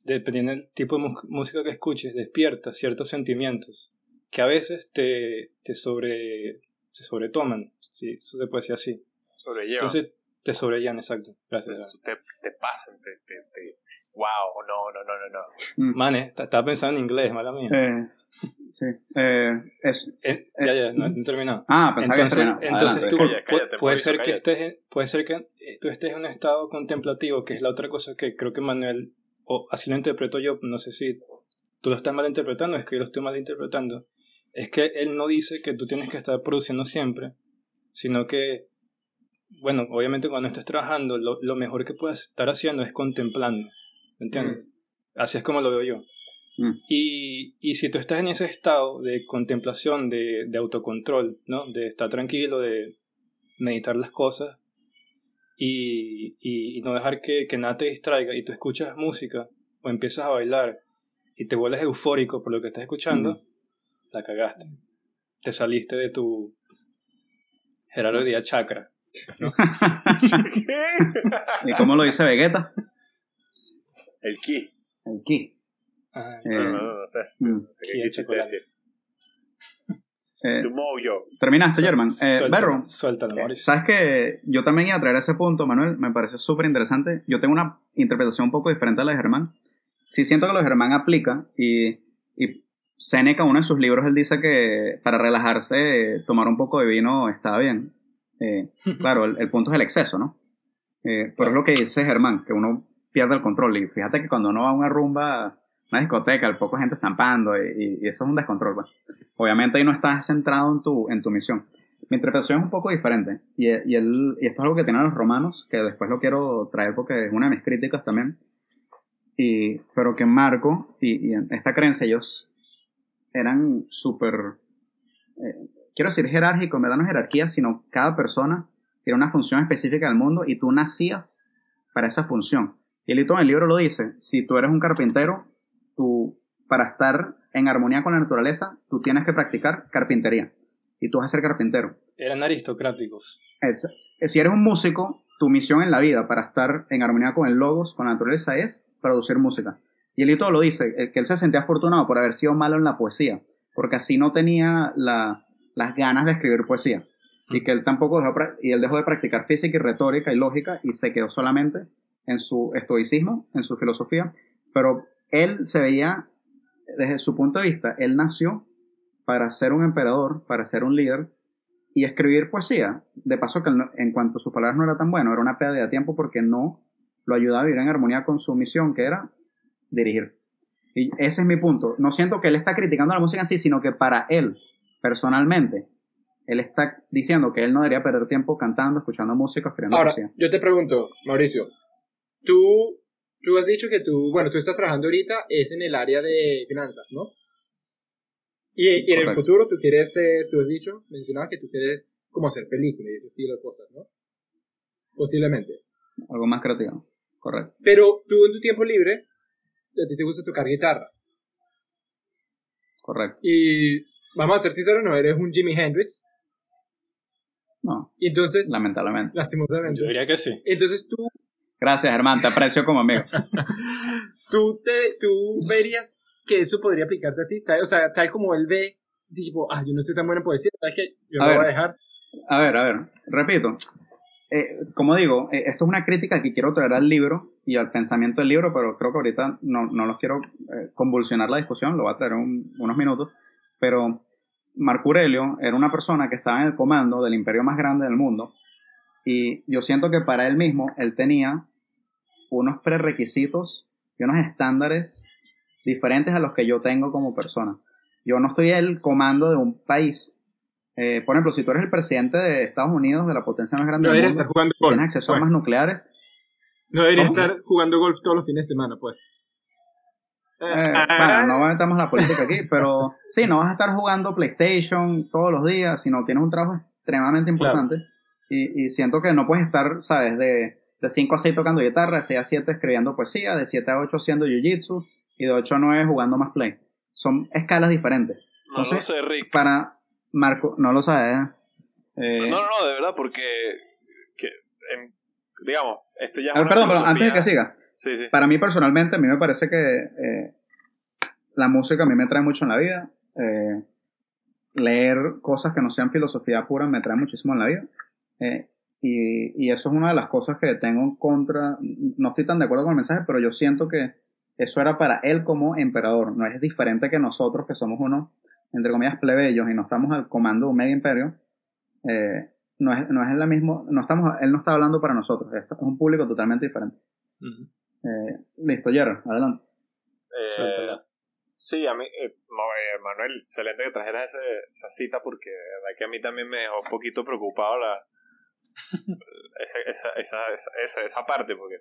dependiendo del tipo de música que escuches, despierta ciertos sentimientos que a veces te, te, sobre, te sobretoman, si eso se puede decir así. Sobrelleva. Entonces, te sobrellevan, exacto. Gracias. te, te pasan, te, te, te- Wow, no, no, no, no, no. Mm. Mane, está- estaba pensando en inglés, mala mía. Eh, sí. Eh, es, Eh, ya, ya, no, no he terminado. ah, pensaba que Entonces, terminaba. entonces Adelante. tú, cállate, puede ser que estés, en- puede ser que tú estés en un estado contemplativo, que es la otra cosa que creo que Manuel, o así lo interpreto yo, no sé si tú lo estás malinterpretando, es que yo lo estoy malinterpretando, es que él no dice que tú tienes que estar produciendo siempre, sino que, bueno, obviamente cuando estés trabajando, lo, lo mejor que puedes estar haciendo es contemplando, ¿me entiendes? Así es como lo veo yo. Mm. Y, y si tú estás en ese estado de contemplación, de, de autocontrol, ¿no? De estar tranquilo, de meditar las cosas y, y- y no dejar que, que nada te distraiga y tú escuchas música o empiezas a bailar y te vuelves eufórico por lo que estás escuchando, Ujú. La cagaste. Te saliste de tu jerarquía chakra. ¿Y cómo lo dice Vegeta? El ki. El ki. Ajá. Eh, No, no, no, no sé. mm. No sé qué quisiste decir. Eh, Tu mojo. ¿Terminaste, Germán? Eh, Suéltalo, Berro, Suéltalo, Mauricio. Sabes que yo también iba a traer ese punto, Manuel, me pareció súper interesante. Yo tengo una interpretación un poco diferente a la de Germán. Sí siento que lo de Germán aplica y, y Seneca, uno de sus libros, él dice que para relajarse, tomar un poco de vino está bien. Eh, claro, el, el, punto es el exceso, ¿no? Eh, pero es lo que dice Germán, que uno pierde el control. Y fíjate que cuando uno va a una rumba, una discoteca, hay poca gente zampando y, y, eso es un descontrol. Pues. Obviamente ahí no estás centrado en tu, en tu misión. Mi interpretación es un poco diferente. Y, y, el, y esto es algo que tienen los romanos, que después lo quiero traer porque es una de mis críticas también. Y, pero que Marco y, y esta creencia ellos eran súper, eh, quiero decir jerárquico, me da no jerarquía, sino cada persona tiene una función específica del mundo y tú nacías para esa función. Y el en el libro lo dice, si tú eres un carpintero, tú, para estar en armonía con la naturaleza, tú tienes que practicar carpintería. Y tú vas a ser carpintero. Eran aristocráticos. si eres un músico, tu misión en la vida para estar en armonía con el logos, con la naturaleza, es producir música. Y Elito lo dice, eh, que él se sentía afortunado por haber sido malo en la poesía, porque así no tenía la, las ganas de escribir poesía. Y que él tampoco dejó, y él dejó de practicar física y retórica y lógica y se quedó solamente en su estoicismo, en su filosofía. Pero él se veía, desde su punto de vista, él nació para ser un emperador, para ser un líder y escribir poesía. De paso que en cuanto sus palabras no era tan bueno, era una pérdida de tiempo porque no lo ayudaba a vivir en armonía con su misión, que era dirigir. Y ese es mi punto. No siento que él está criticando la música en sí, sino que para él, personalmente, él está diciendo que él no debería perder tiempo cantando, escuchando música, escribiendo Ahora, yo te pregunto, Mauricio, tú, tú has dicho que tú, bueno, tú estás trabajando ahorita, es en el área de finanzas, ¿no? Y, en el futuro tú quieres ser, tú has dicho, mencionabas que tú quieres como hacer películas y ese estilo de cosas, ¿no? Posiblemente. Algo más creativo, correcto. Pero tú en tu tiempo libre, a ti te gusta tocar guitarra. Correcto. Y vamos a ser sinceros, no eres un Jimi Hendrix. No. Y entonces. Lamentablemente. Lastimosamente. Yo diría que sí. Entonces tú. Gracias, hermano, te aprecio como amigo. tú, te, tú verías que eso podría aplicarte a ti. O sea, tal como él ve, tipo, ah, yo no soy tan buena en poesía, ¿sabes qué? Yo lo voy a dejar. A ver, a ver, repito. Eh, como digo, eh, esto es una crítica que quiero traer al libro y al pensamiento del libro, pero creo que ahorita no, no los quiero eh, convulsionar la discusión, lo voy a traer un, unos minutos. Pero Marco Aurelio era una persona que estaba en el comando del imperio más grande del mundo y yo siento que para él mismo él tenía unos prerequisitos y unos estándares diferentes a los que yo tengo como persona. Yo no estoy el comando de un país eh, por ejemplo, si tú eres el presidente de Estados Unidos, de la potencia más grande no del mundo, estar jugando golf, tienes acceso a pues. armas nucleares. No debería estar jugando golf todos los fines de semana, pues. Eh, bueno, no metamos la política aquí, pero sí, no vas a estar jugando PlayStation todos los días, sino tienes un trabajo extremadamente importante. Y, y, siento que no puedes estar, ¿sabes? De, de 5 a 6 tocando guitarra, de 6 a 7 escribiendo poesía, de 7 a 8 haciendo jiu-jitsu y de 8 a 9 jugando más play. Son escalas diferentes. Entonces, no, sé, Rick. Para, Marco, no lo sabe, ¿eh? ¿eh? No, no, no, de verdad, porque. Que, digamos, esto ya es ver, Perdón, pero antes de que siga. Sí, sí. Para mí, personalmente, a mí me parece que eh, la música a mí me trae mucho en la vida. Eh, leer cosas que no sean filosofía pura me trae muchísimo en la vida. Eh, y, y, eso es una de las cosas que tengo en contra. No estoy tan de acuerdo con el mensaje, pero yo siento que eso era para él como emperador. No es diferente que nosotros, que somos unos entre comillas, plebeyos y no estamos al comando de un medio imperio, eh, no, es, no es la mismo, no estamos, él no está hablando para nosotros, es un público totalmente diferente. eh, listo, Jerry, adelante. Eh, sí, a mí, eh, Manuel, excelente que trajeras ese, esa cita porque verdad que a mí también me dejó un poquito preocupado la, esa, esa, esa, esa, esa parte, porque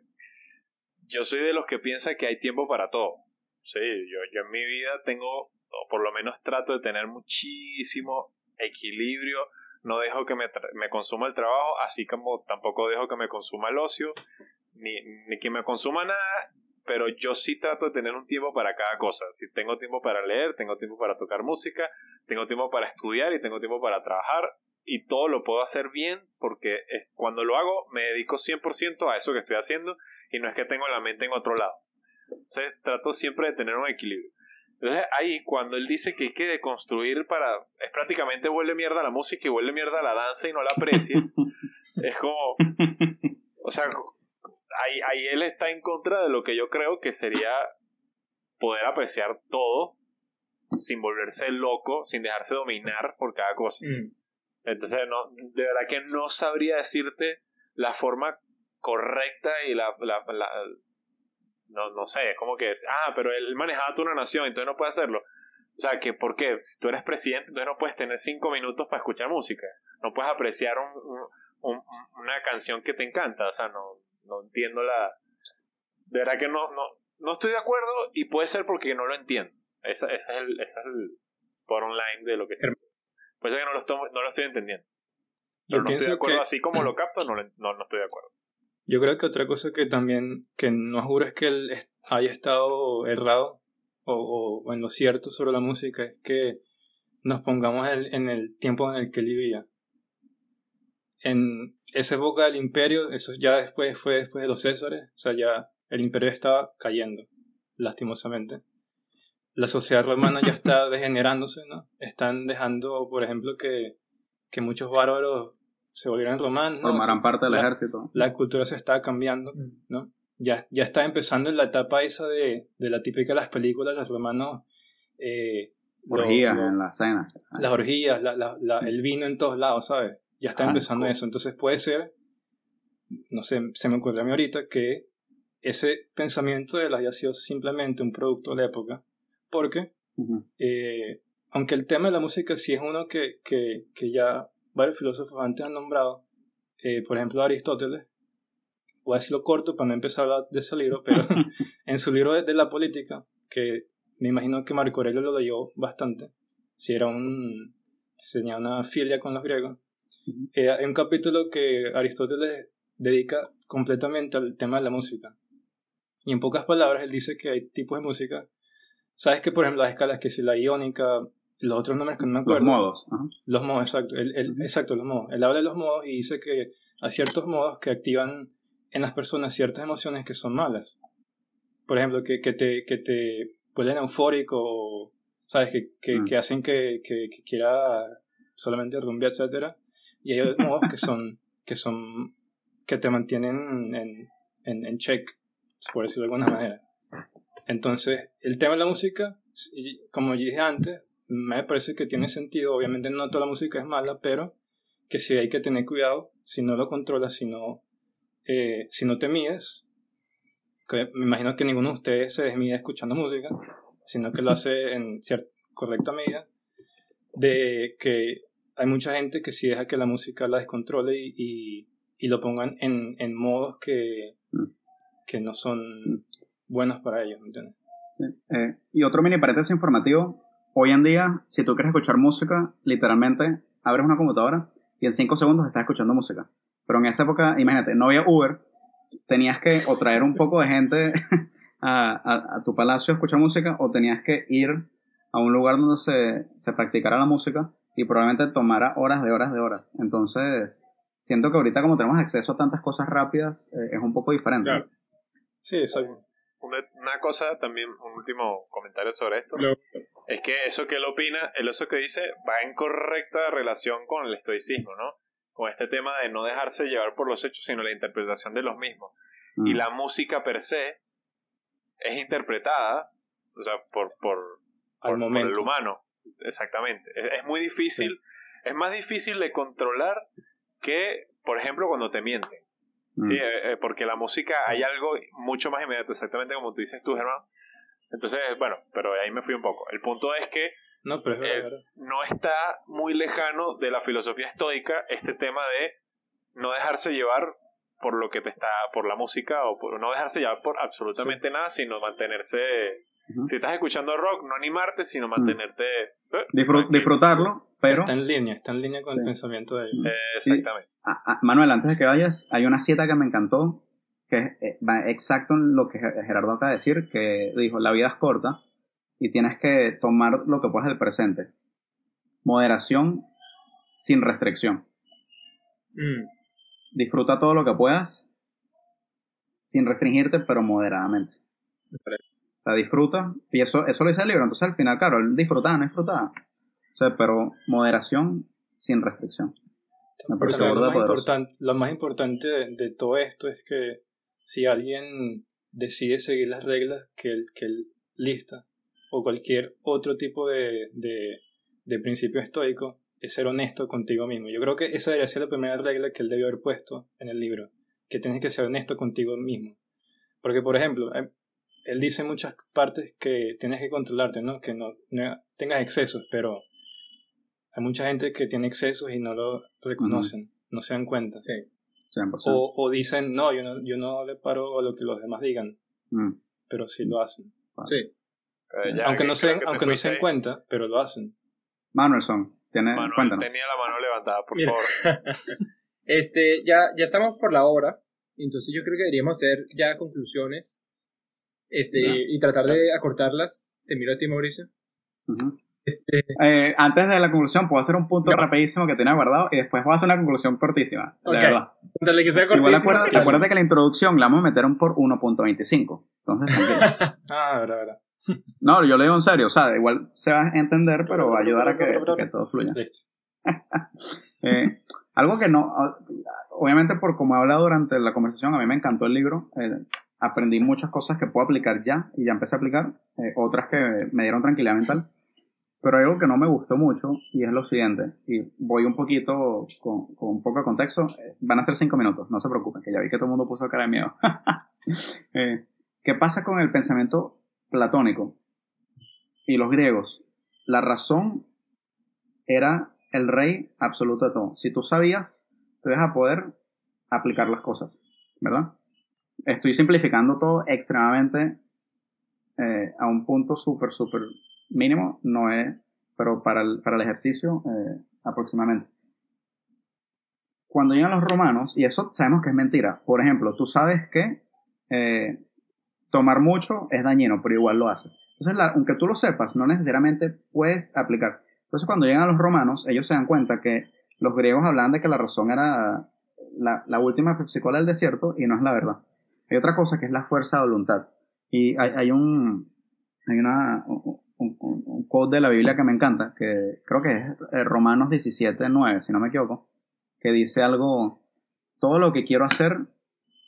yo soy de los que piensa que hay tiempo para todo. Sí, yo, yo en mi vida tengo o por lo menos trato de tener muchísimo equilibrio, no dejo que me, me consuma el trabajo, así como tampoco dejo que me consuma el ocio, ni, ni que me consuma nada, pero yo sí trato de tener un tiempo para cada cosa. Si tengo tiempo para leer, tengo tiempo para tocar música, tengo tiempo para estudiar y tengo tiempo para trabajar y todo lo puedo hacer bien porque es, cuando lo hago me dedico 100% a eso que estoy haciendo y no es que tengo la mente en otro lado. Entonces trato siempre de tener un equilibrio. Entonces ahí cuando él dice que hay que deconstruir para... Es prácticamente vuelve mierda la música y vuelve mierda la danza y no la aprecies. es como... O sea, ahí, ahí él está en contra de lo que yo creo que sería poder apreciar todo sin volverse loco, sin dejarse dominar por cada cosa. Mm. Entonces, no, de verdad que no sabría decirte la forma correcta y la... la, la- no, no sé, es como que es, ah, pero él manejaba toda una nación, entonces no puede hacerlo. O sea, que ¿por qué? Si tú eres presidente, entonces no puedes tener cinco minutos para escuchar música. No puedes apreciar un, un- un- una canción que te encanta. O sea, no, no entiendo la... De verdad que no, no, no estoy de acuerdo y puede ser porque no lo entiendo. Esa, esa es el, esa es el por online de lo que estoy. Puede ser que no lo, estoy, no lo estoy entendiendo. Yo Pero no estoy de acuerdo, que- así como lo capto, no, lo- no, no estoy de acuerdo. Yo creo que otra cosa que también, que no juro es que él haya estado errado o en lo cierto sobre la música, es que nos pongamos en, en el tiempo en el que él vivía. En esa época del imperio, eso ya después fue después de los Césares, o sea, ya el imperio estaba cayendo, lastimosamente. La sociedad romana ya está degenerándose, ¿no? Están dejando, por ejemplo, que, que muchos bárbaros se volvieran romanos. ¿no? Formarán parte del la- ejército. la cultura se está cambiando, Mm. ¿no? Ya, ya está empezando en la etapa esa de, de la típica de las películas, los romanos, eh, Orgías lo- en la cena. las orgías, la- la- la- el vino en todos lados, ¿sabes? Ya está Asco. empezando eso, entonces puede ser, no sé, se me ocurrió a mí ahorita que ese pensamiento de él haya sido simplemente un producto de la época, porque Ujú. eh, aunque el tema de la música sí es uno que, que, que ya varios filósofos antes han nombrado, eh, por ejemplo Aristóteles, voy a decirlo corto para no empezar a hablar de ese libro, pero en su libro de, de la política, que me imagino que Marco Aurelio lo leyó bastante, si era un, si tenía una filia con los griegos, eh, hay un capítulo que Aristóteles dedica completamente al tema de la música. Y en pocas palabras, él dice que hay tipos de música. Sabes que, por ejemplo, las escalas, que si la iónica, los otros nombres que no me Los acuerdo. modos. ajá. Los modos, exacto. Exacto, los modos. Él habla de los modos y dice que hay ciertos modos que activan en las personas ciertas emociones que son malas. Por ejemplo, que, que te, que te vuelven eufórico, ¿sabes? Que, que, Mm. que hacen que, que, quiera solamente rumbear, etcétera Y hay otros modos que son, que son, que te mantienen en, en, en check, por decirlo de alguna manera. Entonces, el tema de la música, como yo dije antes, me parece que tiene sentido. Obviamente no toda la música es mala, pero que sí hay que tener cuidado si no lo controlas, si no, eh, si no te mides. Que me imagino que ninguno de ustedes se desmide escuchando música, sino que lo hace en cierta correcta medida. De que hay mucha gente que sí deja que la música la descontrole y, y, y lo pongan en, en modos que, Mm. que no son buenos para ellos, ¿me entiendes? Sí. Eh, y otro mini paréntesis informativo. Hoy en día, si tú quieres escuchar música, literalmente abres una computadora y en 5 segundos estás escuchando música. Pero en esa época, imagínate, no había Uber, tenías que o traer un poco de gente a, a- a tu palacio a escuchar música o tenías que ir a un lugar donde se, se practicara la música y probablemente tomara horas de horas de horas. Entonces, siento que ahorita como tenemos acceso a tantas cosas rápidas, eh, es un poco diferente. Claro. Sí, exacto. Una, una cosa también, un último comentario sobre esto, Lo- es que eso que él opina, él eso que dice, va en correcta relación con el estoicismo, ¿no? Con este tema de no dejarse llevar por los hechos, sino la interpretación de los mismos. Mm. Y la música per se es interpretada, o sea, por, por, Al por- el humano. Exactamente. Es, es muy difícil, es más difícil de controlar que, por ejemplo, cuando te mienten. Mm. Sí, eh, eh, porque la música hay algo mucho más inmediato, exactamente como tú dices tú, Germán. Entonces, bueno, pero ahí me fui un poco. El punto es que No, pero es verdad, Eh, no está muy lejano de la filosofía estoica este tema de no dejarse llevar por lo que te está, por la música o por no dejarse llevar por absolutamente nada, sino mantenerse. Si estás escuchando rock, no animarte, sino mantenerte. eh, Disfrut- disfrutarlo, pero... Está en línea, está en línea con el pensamiento de ellos. Eh, exactamente. Ah, ah, Manuel, antes de que vayas, hay una cita que me encantó, que eh, va exacto en lo que Ge- Gerardo acaba de decir, que dijo, la vida es corta y tienes que tomar lo que puedas del presente. Moderación sin restricción. Mm. Disfruta todo lo que puedas sin restringirte, pero moderadamente. O sea, disfruta, y eso, eso lo dice el libro, entonces al final, claro, él disfrutaba, no disfrutaba. O sea, pero moderación sin restricción. Me lo, más importante, lo más importante de, de todo esto es que si alguien decide seguir las reglas que él, que él lista, o cualquier otro tipo de, de, de principio estoico es ser honesto contigo mismo. Yo creo que esa debería ser la primera regla que él debió haber puesto en el libro, que tienes que ser honesto contigo mismo. Porque, por ejemplo, eh, él dice en muchas partes que tienes que controlarte, ¿no? Que no, no tengas excesos, pero hay mucha gente que tiene excesos y no lo reconocen, no se dan cuenta. Sí. 100%. O, o dicen, no yo, no, yo no le paro a lo que los demás digan, Mm. pero sí lo hacen. Sí. Eh, ya aunque que no se, aunque no se den cuenta, pero lo hacen. Manuelson, tiene, Manuel cuéntanos. tenía la mano levantada, por Mira. favor. Este, ya, ya estamos por la hora, entonces yo creo que deberíamos hacer ya conclusiones este, Ya. y tratar de acortarlas. Te miro a ti, Mauricio. Ujú. Este, Eh, antes de la conclusión, puedo hacer un punto rapidísimo que tenía guardado y después voy a hacer una conclusión cortísima. de Ok. verdad. dale que sea Igual acuérdate, acuérdate que la introducción la vamos a meter por 1.25. Entonces. Ah, verdad, verdad. no, yo le digo en serio. O sea, igual se va a entender, pero va a ayudar a que, que todo fluya. Eh, algo que no, obviamente por como he hablado durante la conversación, a mí me encantó el libro. eh, aprendí muchas cosas que puedo aplicar ya y ya empecé a aplicar. eh, otras que me dieron tranquilidad mental. Pero hay algo que no me gustó mucho y es lo siguiente. Y voy un poquito con, con un poco de contexto. eh, Van a ser cinco minutos, no se preocupen, que ya vi que todo el mundo puso cara de miedo. Eh, ¿Qué pasa con el pensamiento platónico y los griegos? La razón era el rey absoluto de todo. Si tú sabías, tú ibas a poder aplicar las cosas, ¿verdad? Estoy simplificando todo extremadamente eh, a un punto súper, súper mínimo, no es, pero para el, para el ejercicio eh, aproximadamente. Cuando llegan los romanos, y eso sabemos que es mentira, por ejemplo, tú sabes que eh, tomar mucho es dañino, pero igual lo haces. Entonces, aunque tú lo sepas, no necesariamente puedes aplicar. Entonces, cuando llegan los romanos, ellos se dan cuenta que los griegos hablaban de que la razón era la, la última pepsicola del desierto y no es la verdad. Hay otra cosa que es la fuerza de voluntad. Y hay, hay un hay una, un, un- un quote de la Biblia que me encanta, que creo que es eh, Romanos 17, 9, si no me equivoco, que dice algo, todo lo que quiero hacer,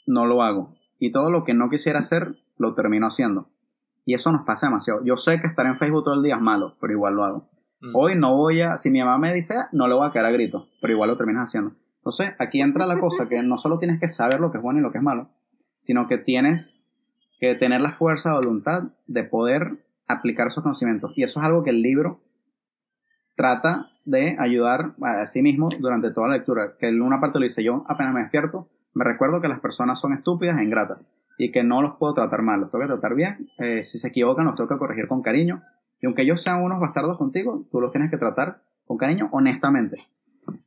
no lo hago. Y todo lo que no quisiera hacer, lo termino haciendo. Y eso nos pasa demasiado. Yo sé que estar en Facebook todo el día es malo, pero igual lo hago. Mm. Hoy no voy a, si mi mamá me dice, no le voy a caer a gritos, pero igual lo terminas haciendo. Entonces, aquí entra la cosa que no solo tienes que saber lo que es bueno y lo que es malo, sino que tienes que tener la fuerza de voluntad de poder aplicar esos conocimientos. Y eso es algo que el libro trata de ayudar a sí mismo durante toda la lectura. Que en una parte lo dice yo, apenas me despierto, me recuerdo que las personas son estúpidas e ingratas y que no los puedo tratar mal, los tengo que tratar bien. Eh, si se equivocan, los tengo que corregir con cariño. Y aunque ellos sean unos bastardos contigo, tú los tienes que tratar con cariño, honestamente.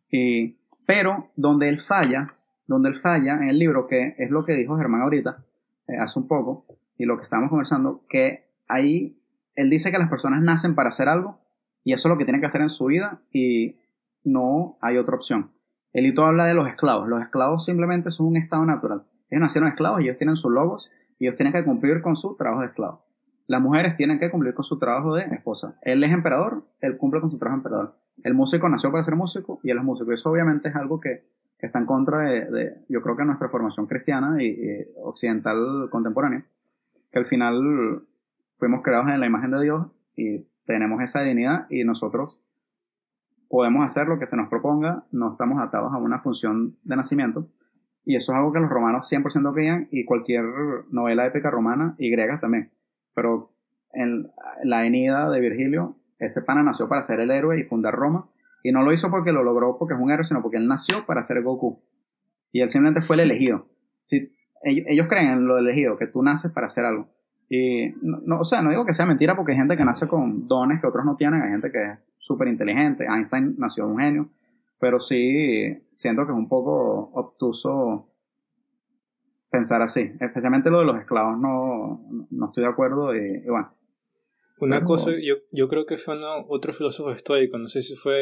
Y, pero donde él falla, donde él falla en el libro, que es lo que dijo Germán ahorita, eh, hace un poco, y lo que estábamos conversando, que ahí él dice que las personas nacen para hacer algo, y eso es lo que tienen que hacer en su vida, y no hay otra opción. Elito habla de los esclavos. Los esclavos simplemente son un estado natural. Ellos nacieron esclavos ellos tienen sus logos y ellos tienen que cumplir con su trabajo de esclavo. Las mujeres tienen que cumplir con su trabajo de esposa. Él es emperador, él cumple con su trabajo de emperador. El músico nació para ser músico y él es músico. Eso obviamente es algo que, está en contra de, yo creo que nuestra formación cristiana y occidental contemporánea. Que al final fuimos creados en la imagen de Dios y tenemos esa dignidad y nosotros podemos hacer lo que se nos proponga, no estamos atados a una función de nacimiento. Y eso es algo que los romanos 100% creían y cualquier novela épica romana y griega también. Pero en la Enida de Virgilio, ese pana nació para ser el héroe y fundar Roma. Y no lo hizo porque lo logró porque es un héroe, sino porque él nació para ser Goku. Y él simplemente fue el elegido. Si, ellos, ellos creen en lo elegido, que tú naces para hacer algo. Y, no, no, o sea, no digo que sea mentira porque hay gente que nace con dones que otros no tienen, hay gente que es súper inteligente, Einstein nació un genio, pero sí siento que es un poco obtuso pensar así, especialmente lo de los esclavos, no, no estoy de acuerdo y, y bueno. Una Pero- cosa, yo, yo creo que fue uno- otro filósofo estoico, no sé si fue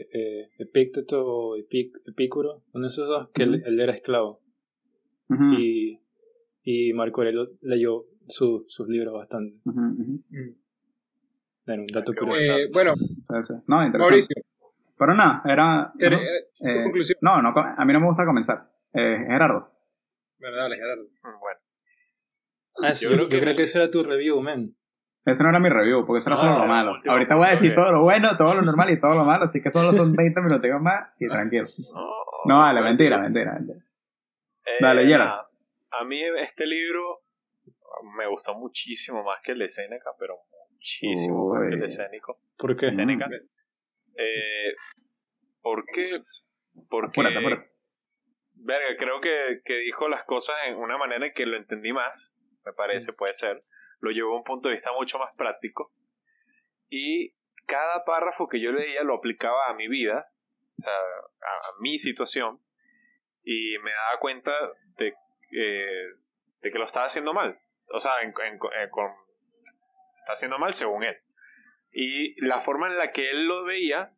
eh, eh, Epícteto o Epic- Epicuro, uno de esos dos, que él, Ujú. él era esclavo. Ujú, Y, y Marco Aurelio leyó su- sus libros bastante. Mm. Era un dato Qué curioso. Eh, bueno. No, interesante. Mauricio, Pero nada, era... te- ¿no? eh, tu Eh, conclusión. no, no, a mí no me gusta comenzar. Eh, Gerardo. Bueno, dale, Gerardo. Mm, Bueno, Ah, sí, Yo yo, creo yo que- creo que ese era tu review, man. Ese no era mi review, porque eso era No, solo ese lo malo. Ahorita voy a decir todo lo bueno, todo lo normal y todo lo malo, así que solo son 20 minutos más y tranquilo. No, vale, mentira, mentira, mentira. Eh, Dale, Yera. nada, A mí este libro me gustó muchísimo más que el de Seneca, pero muchísimo más que el de Uy. Sénico. ¿Por qué? Seneca. Eh, ¿Por qué? Porque... Apúrate, apúrate. Verga, creo que, que dijo las cosas en una manera en que lo entendí más, me parece, puede ser. Lo llevó a un punto de vista mucho más práctico. Y cada párrafo que yo leía lo aplicaba a mi vida, o sea, a, a mi situación, y me daba cuenta de, eh, de que lo estaba haciendo mal. O sea, en- en- con, está haciendo mal según él. Y la forma en la que él lo veía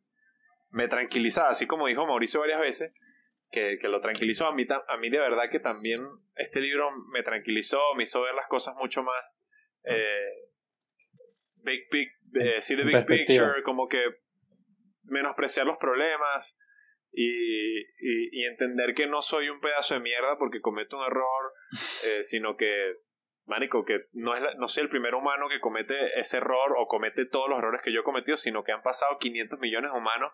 me tranquilizaba, así como dijo Mauricio varias veces, que, que lo tranquilizó. A mí, a mí de verdad que también este libro me tranquilizó, me hizo ver las cosas mucho más... Eh, big, big, eh, see the big picture, como que menospreciar los problemas y, y, y entender que no soy un pedazo de mierda porque cometo un error, eh, sino que, manico, que no, es la- no soy el primer humano que comete ese error o comete todos los errores que yo he cometido, sino que han pasado 500 millones de humanos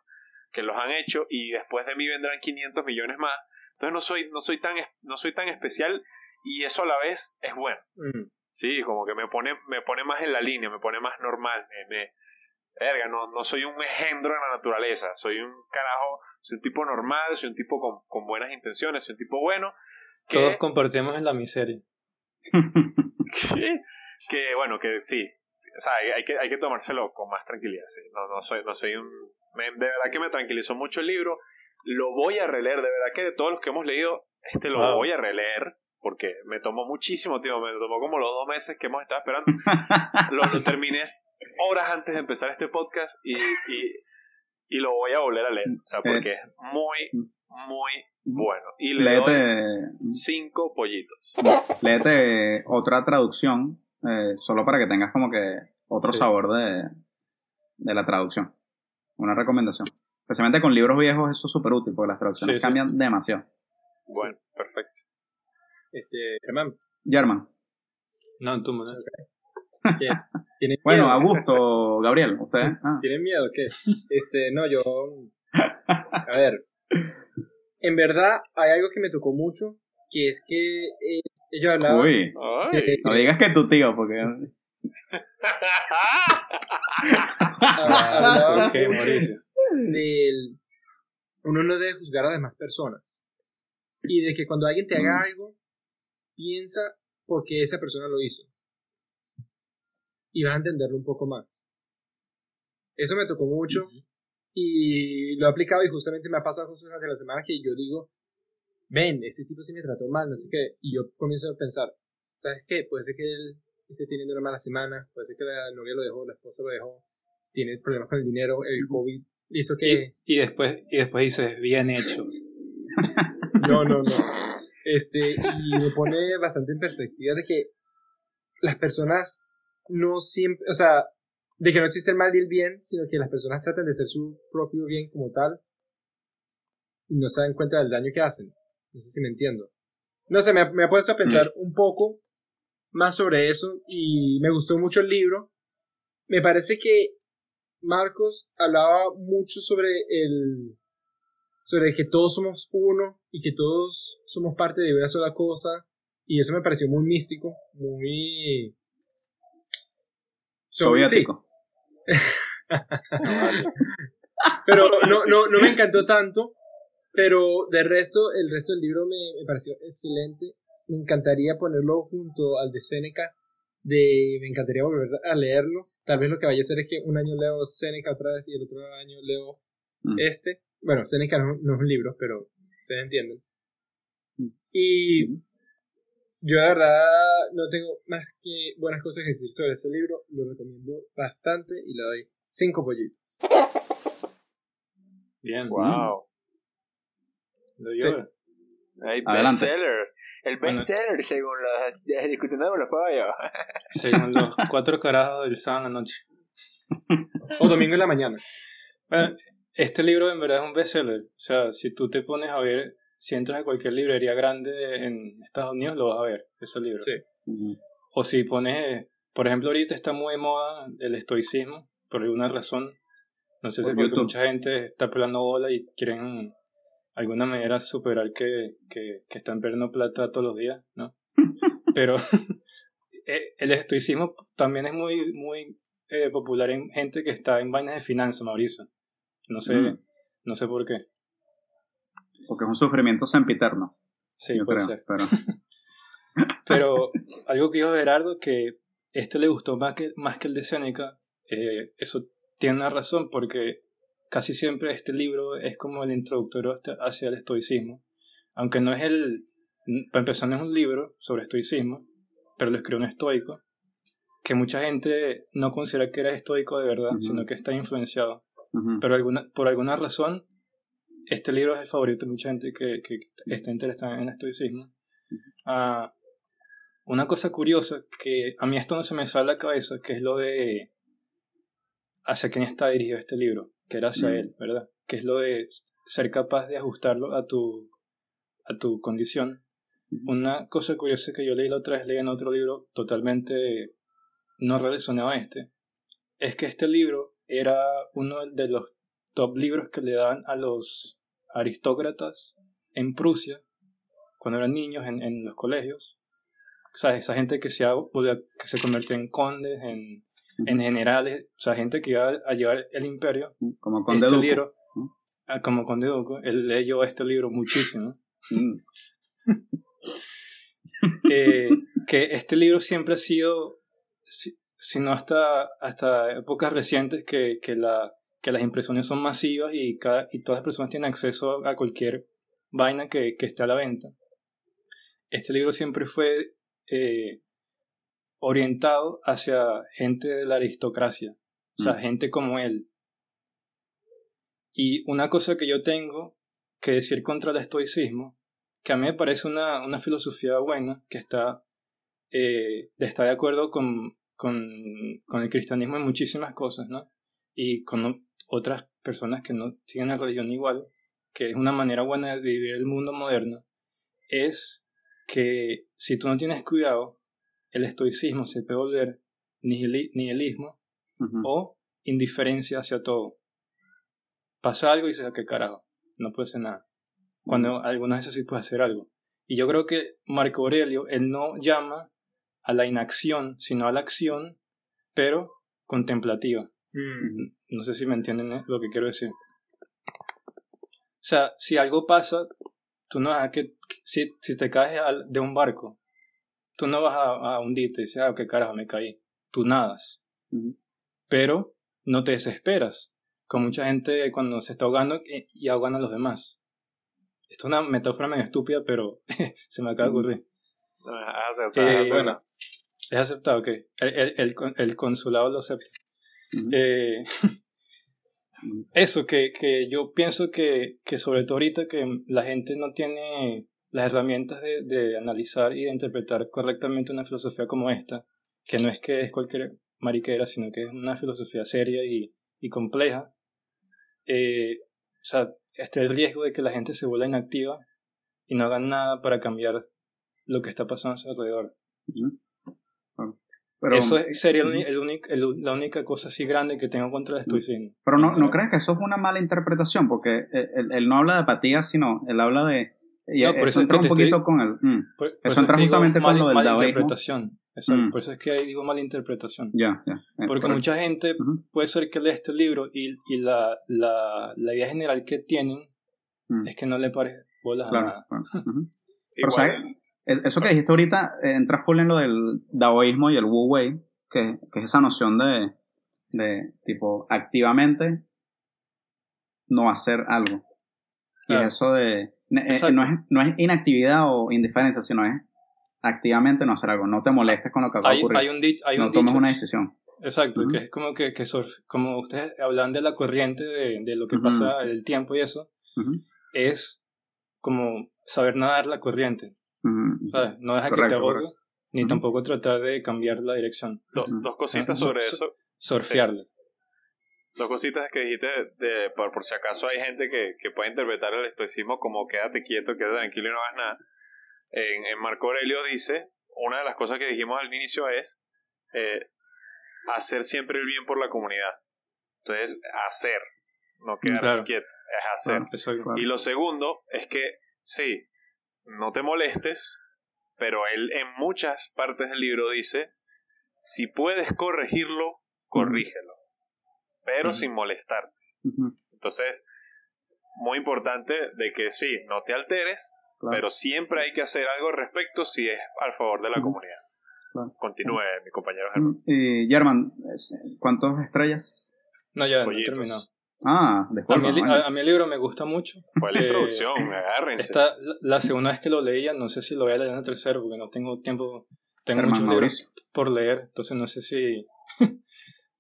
que los han hecho y después de mí vendrán 500 millones más. Entonces no soy, no soy, tan, no soy tan especial y eso a la vez es bueno. Mm. Sí, como que me pone, me pone más en la línea, me pone más normal. Me, me- verga, no, no soy un engendro en la naturaleza, soy un carajo, soy un tipo normal, soy un tipo con, con buenas intenciones, soy un tipo bueno. Que, Todos compartimos en la miseria. que, que, bueno, que sí. O sea, hay, que, hay que tomárselo con más tranquilidad. Sí. No, no soy, no soy un. me- de verdad que me tranquilizó mucho el libro. Lo voy a releer, de verdad que de todos los que hemos leído, este lo Wow. voy a releer. Porque me tomó muchísimo tiempo, me tomó como los dos meses que hemos estado esperando. lo, lo terminé horas antes de empezar este podcast y, y, y lo voy a volver a leer. O sea, porque es muy, muy bueno. Y le doy Léete, cinco pollitos. léete otra traducción, eh, solo para que tengas como que otro Sí. sabor de, de la traducción. Una recomendación. Especialmente con libros viejos, eso es súper útil, porque las traducciones Sí, sí. cambian demasiado. Bueno, perfecto. Este, Germán, German. No, tú, ¿no? ¿qué? ¿Tienen Bueno, miedo? Augusto, Gabriel, ustedes. Ah. ¿Tienen miedo o qué? Este, no, yo. A ver. En verdad, hay algo que me tocó mucho, que es que eh, ellos hablaban. Uy, no digas que tu tío, porque. hablaban Ok, Mauricio. del. Uno no debe juzgar a las demás personas. Y de que cuando alguien te haga Mm. algo, piensa por qué esa persona lo hizo. Y vas a entenderlo un poco más. Eso me tocó mucho. Y lo he aplicado y justamente me ha pasado cosas durante la semana que yo digo, ven, este tipo sí me trató mal, no sé qué. Y yo comienzo a pensar, ¿sabes qué? Puede ser que él esté teniendo una mala semana, puede ser que la novia lo dejó, la esposa lo dejó, tiene problemas con el dinero, el COVID hizo que... Y, y después, y después dices, bien hecho. No, no, no. Este, y me pone bastante en perspectiva de que las personas no siempre, o sea, de que no existe el mal y el bien, sino que las personas tratan de ser su propio bien como tal y no se dan cuenta del daño que hacen. No sé si me entiendo. No sé, me, ha- me ha puesto a pensar un poco más sobre eso y me gustó mucho el libro. Me parece que Marcos hablaba mucho sobre el sobre que todos somos uno y que todos somos parte de una sola cosa y eso me pareció muy místico, muy Soviético. pero no, no, no me encantó tanto, pero de resto, el resto del libro me, me pareció excelente. Me encantaría ponerlo junto al de Seneca, de, me encantaría volver a leerlo. Tal vez lo que vaya a hacer es que un año leo Seneca otra vez y el otro año leo Mm. este. Bueno, Seneca no, no es un libro, pero se entienden. Mm. Y yo de verdad no tengo más que buenas cosas que decir sobre ese libro. Lo recomiendo bastante y le doy cinco pollitos. Bien. Wow. Lo yo. Hey, Adelante. bestseller. El Bueno. bestseller según los de- discutiendo con los pollos. Según los cuatro carajos del sábado en la noche. O domingo en la mañana. Bueno, este libro en verdad es un bestseller. O sea, si tú te pones a ver, si entras a cualquier librería grande en Estados Unidos, lo vas a ver, ese libro. Sí. O si pones Por ejemplo, ahorita está muy de moda el estoicismo, por alguna razón. No sé si Por porque mucha gente está pelando bola y quieren alguna manera superar que, que, que están perdiendo plata todos los días, ¿no? Pero eh, el estoicismo también es muy, muy eh, popular en gente que está en vainas de finanzas, Mauricio. No sé, Mm. no sé por qué. Porque es un sufrimiento sempiterno. Sí, yo puede creo. ser. Pero, Pero algo que dijo Gerardo, que este le gustó más que, más que el de Seneca, eh, eso tiene una razón porque casi siempre este libro es como el introductorio hacia el estoicismo. Aunque no es el... Para empezar, no es un libro sobre estoicismo, pero lo escribió un estoico, que mucha gente no considera que era estoico de verdad, Ujú. sino que está influenciado. ujú. Pero alguna, por alguna razón, este libro es el favorito de mucha gente que, que está interesada en el estoicismo. Ah, una cosa curiosa, que a mí esto no se me sale a la cabeza, que es lo de hacia quién está dirigido este libro, que era hacia Mm. él, ¿verdad? Que es lo de ser capaz de ajustarlo a tu, a tu condición. Una cosa curiosa que yo leí la otra vez, leí en otro libro totalmente no relacionado a este, es que este libro era uno de los top libros que le daban a los aristócratas en Prusia cuando eran niños en, en los colegios. O sea, esa gente que se, que se convirtió en condes, en, en generales, o sea, gente que iba a llevar el imperio. Como Conde este Duco. libro, ¿no? ah, como Conde Duco, él leyó este libro muchísimo. Mm. eh, que este libro siempre ha sido, si, si no hasta, hasta épocas recientes, que, que, la, que las impresiones son masivas y, cada, y todas las personas tienen acceso a cualquier vaina que, que esté a la venta. Este libro siempre fue eh, orientado hacia gente de la aristocracia, o sea, Mm. gente como él. Y una cosa que yo tengo que decir contra el estoicismo, que a mí me parece una, una filosofía buena, que está, eh, está de acuerdo con, con, con el cristianismo en muchísimas cosas, ¿no? Y con otras personas que no siguen la religión igual, que es una manera buena de vivir el mundo moderno, es que si tú no tienes cuidado, el estoicismo se puede volver nihili- nihilismo Ujú. o indiferencia hacia todo. Pasa algo y dices, "Ah, ¿qué carajo? No puede ser nada. Cuando algunas veces sí puede hacer algo. Y yo creo que Marco Aurelio, él no llama a la inacción, sino a la acción, pero contemplativa. Mm. No sé si me entienden eh, lo que quiero decir. O sea, si algo pasa, tú no vas a que, si, si te caes de un barco, tú no vas a, a hundirte y dices, ah, qué carajo, me caí. Tú nadas pero no te desesperas. Con mucha gente cuando se está ahogando y, y ahogan a los demás. Esto es una metáfora medio estúpida, pero se me acaba de ocurrir. Ah, aceptado, Eh, aceptado. bueno, es aceptado, que el, el, el, el consulado lo acepta. Eh, eso, que, que yo pienso que, que sobre todo ahorita que la gente no tiene las herramientas de, de analizar y de interpretar correctamente una filosofía como esta, que no es que es cualquier mariquera, sino que es una filosofía seria y, y compleja, eh, o sea, está el riesgo de que la gente se vuelva inactiva y no haga nada para cambiar lo que está pasando a su alrededor. Pero, Eso es- sería el el único- el- la única cosa así grande que tengo contra el estoicismo. pero no, ¿no crees que eso es una mala interpretación? Porque él, él- él no habla de apatía, sino él habla de... Y No, por eso es entra que un poquito estoy- con el... mm, Por, por Eso entra es que digo justamente con mal- lo del mala daoísmo. interpretación. Exacto, Mm. Por eso es que ahí digo mala interpretación. ya, ya. eh, Porque correcto. mucha gente Ujú, puede ser que lea este libro y, y la, la, la idea general que tienen mm, es que no le parece bolas a Claro, nada. claro, ujú. Pero, Igual, Eso que dijiste ahorita eh, entra full en lo del daoísmo y el Wu Wei, que, que es esa noción de, de, tipo, activamente no hacer algo. Y eso de. eh, no, es, no es inactividad o indiferencia, sino es activamente no hacer algo. No te molestes con lo que de Hay, ocurrir. hay un, no tomes dicho- una decisión. Exacto, que es como que, que surf- como ustedes hablan de la corriente, de, de lo que Ujú. pasa, el tiempo y eso, es como saber nadar la corriente. No deja que Correcto, te ahogue, correcto. ni tampoco tratar de cambiar la dirección. do- dos cositas Ah, sobre so- eso. Surfearla. Dos cositas que dijiste de, por, por si acaso hay gente que, que puede interpretar el estoicismo como quédate quieto, quédate tranquilo y no hagas nada. En, en Marco Aurelio dice, una de las cosas que dijimos al inicio es eh, hacer siempre el bien por la comunidad. Entonces, hacer, no quedarse Claro. quieto, es hacer. Claro. Claro. Y lo segundo es que, sí, no te molestes, pero él en muchas partes del libro dice, si puedes corregirlo, corrígelo, pero sin molestarte. Entonces, muy importante de que sí, no te alteres, claro. pero siempre hay que hacer algo al respecto si es al favor de la comunidad. Claro. Continúe, mi compañero Germán. German, es- ¿cuántas estrellas? No, ya no terminó. Ah, A coño. a, a mí el libro me gusta mucho. Fue la Eh, introducción, agárrense. Esta, la, la segunda vez que lo leía, no sé si lo voy a leer en el tercero porque no tengo tiempo. Tengo Germán muchos libros Mauricio. por leer, entonces no sé si.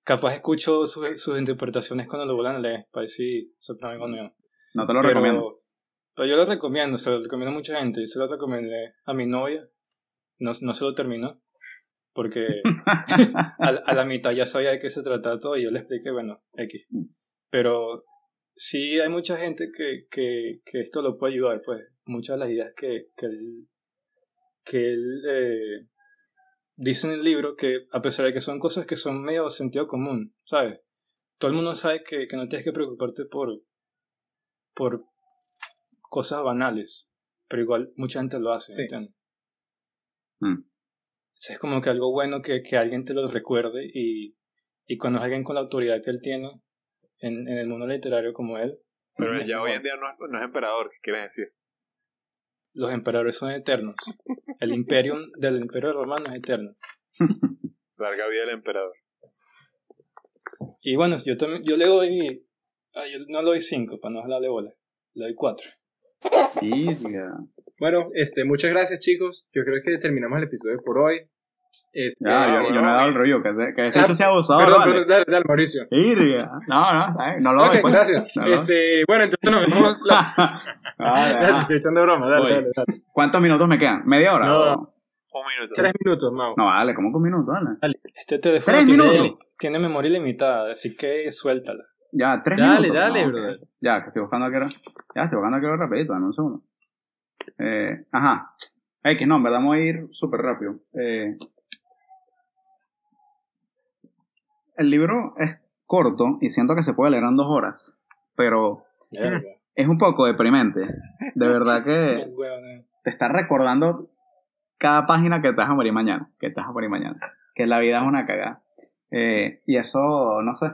capaz escucho sus, sus interpretaciones cuando lo vuelvan a leer, para ver si algo nuevo. No te lo pero, recomiendo. pero yo lo recomiendo, se lo recomiendo a mucha gente. Yo se lo recomendé a mi novia, no, no se lo terminó, porque a, a la mitad ya sabía de qué se trataba todo y yo le expliqué, bueno, X. Pero sí hay mucha gente que, que, que esto lo puede ayudar, pues muchas de las ideas que, que él, que él eh, dice en el libro, que a pesar de que son cosas que son medio sentido común, ¿sabes? Todo el mundo sabe que, que no tienes que preocuparte por, por cosas banales, pero igual mucha gente lo hace, Sí. ¿entiendes? Mm. Es como que algo bueno que, que alguien te lo recuerde y, y cuando es alguien con la autoridad que él tiene en, en el mundo literario como él, Pero ya hoy en día no es, no es emperador, ¿qué quieres decir? los emperadores son eternos. El imperio del imperio romano es eterno. Larga vida del emperador. Y bueno, yo también, yo le doy, ah, yo no le doy 5 para no hablar de bola, le doy 4. Virga. Bueno, este, muchas gracias chicos. Yo creo que terminamos el episodio por hoy. Este, Ya, yo, yo no he dado el rollo, que, que este Ah, hecho sea abusador, perdón, vale. perdón, dale, dale, Mauricio. No, no, no lo doy, pues. gracias. No lo doy. Este, bueno, entonces nos vemos la... Dale, estoy echando broma, dale, Voy. dale, dale. ¿Cuántos minutos me quedan? ¿Media hora? No. Un minuto. Tres minutos, Mau. No, vale, ¿cómo que un minuto? Dale. Este teléfono ¿Tres tiene, minutos? tiene memoria ilimitada, así que suéltala. Ya, tres Dale, minutos. dale, No, ok. brother. Ya, que estoy buscando aquí. ahora- Ya, estoy buscando aquí ahora rapidito, dame un segundo. Eh, ajá. X, no, en verdad vamos a ir súper rápido. Eh, el libro es corto y siento que se puede leer en dos horas, pero es un poco deprimente. De verdad que te está recordando cada página que te vas a morir mañana, que te vas a morir mañana, que la vida es una cagada. Eh, y eso, no sé,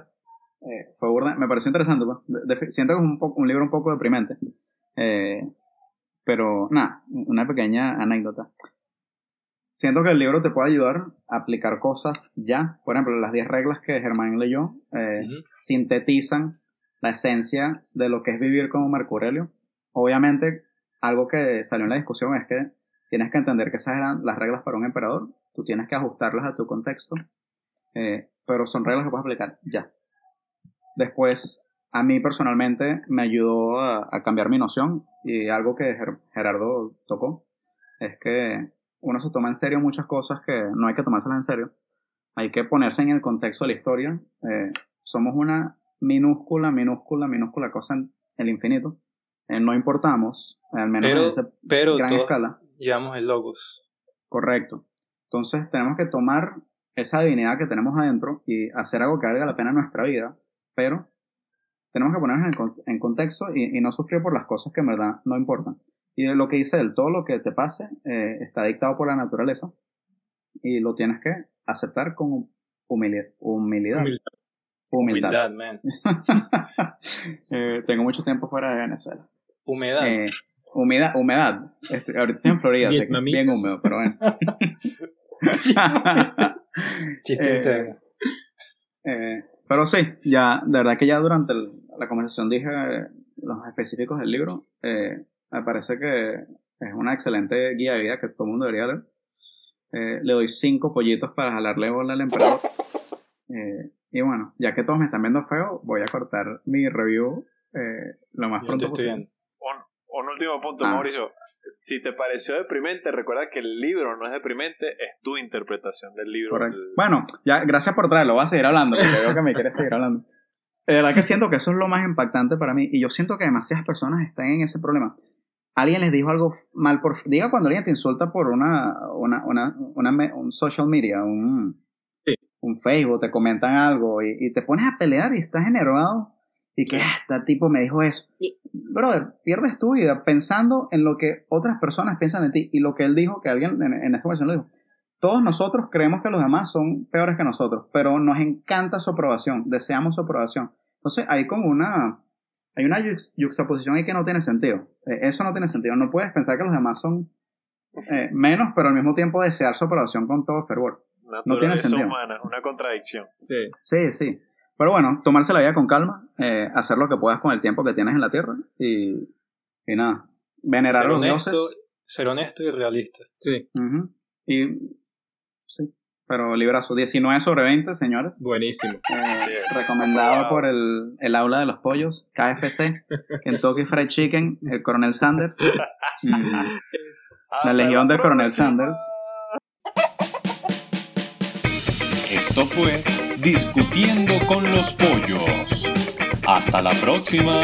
eh, fue burda- me pareció interesante. pues. De- de- siento que es un, poco, un libro un poco deprimente. Eh, pero nada, una pequeña anécdota. Siento que el libro te puede ayudar a aplicar cosas ya. Por ejemplo, las 10 reglas que Germán leyó eh, sintetizan la esencia de lo que es vivir como Marco Aurelio. Obviamente, algo que salió en la discusión es que tienes que entender que esas eran las reglas para un emperador. Tú tienes que ajustarlas a tu contexto. eh, pero son reglas que puedes aplicar ya. Después, a mí personalmente me ayudó a, a cambiar mi noción y algo que Ger- Gerardo tocó es que uno se toma en serio muchas cosas que no hay que tomárselas en serio. Hay que ponerse en el contexto de la historia. Eh, somos una minúscula, minúscula, minúscula cosa en el infinito. Eh, no importamos, al menos Pero- en esa Pero gran escala. llevamos el logos. Correcto. Entonces tenemos que tomar esa divinidad que tenemos adentro y hacer algo que valga la pena en nuestra vida, pero tenemos que ponernos en, en contexto y, y no sufrir por las cosas que en verdad no importan. Y lo que dice él, todo lo que te pase eh, está dictado por la naturaleza y lo tienes que aceptar con humilidad. Humildad. Humildad. Humildad. Humedad, man. Eh, tengo mucho tiempo fuera de Venezuela. Humedad. Eh, humedad, humedad. Estoy- ahorita estoy en Florida, así que bien húmedo, pero bueno. Chiste eh, interno. Eh, pero sí, ya, de verdad que ya durante el- la conversación dije eh, los específicos del libro. Eh, me parece que es una excelente guía de vida que todo el mundo debería leer. Eh, le doy cinco pollitos para jalarle bola al emperador. Eh, y bueno, ya que todos me están viendo feo, voy a cortar mi review eh, lo más Yo pronto estoy posible. Un, un último punto, Ah. Mauricio. Si te pareció deprimente, recuerda que el libro no es deprimente, es tu interpretación del libro. Correcto. El- Bueno, ya, gracias por traerlo. Voy a seguir hablando porque veo que me quieres seguir hablando. De verdad que siento que eso es lo más impactante para mí. Y yo siento que demasiadas personas están en ese problema. Alguien les dijo algo mal por. Diga cuando alguien te insulta por una. una, una, un social media, un. un Facebook, te comentan algo y, y te pones a pelear y estás enervado y que "Ah, este tipo me dijo eso. Brother, pierdes tu vida pensando en lo que otras personas piensan de ti y lo que él dijo, que alguien en, en esta conversación lo dijo. Todos nosotros creemos que los demás son peores que nosotros, pero nos encanta su aprobación, deseamos su aprobación. Entonces hay como una, hay una yuxtaposición ahí que no tiene sentido. Eh, eso no tiene sentido. No puedes pensar que los demás son eh, menos, pero al mismo tiempo desear su aprobación con todo fervor. Naturaleza sentido. humana, una contradicción. Sí. Sí, sí. Pero bueno, tomarse la vida con calma, eh, hacer lo que puedas con el tiempo que tienes en la tierra y, y nada, venerar a los honesto, dioses. ser honesto y realista. Sí. Y sí, pero librazo. 19 sobre 20, señores. Buenísimo. Eh, recomendado por el, el aula de los pollos, KFC, Kentucky Fried Chicken, el Coronel Sanders. Hasta legión del Coronel. Sanders. Esto fue Discutiendo con los Pollos. Hasta la próxima.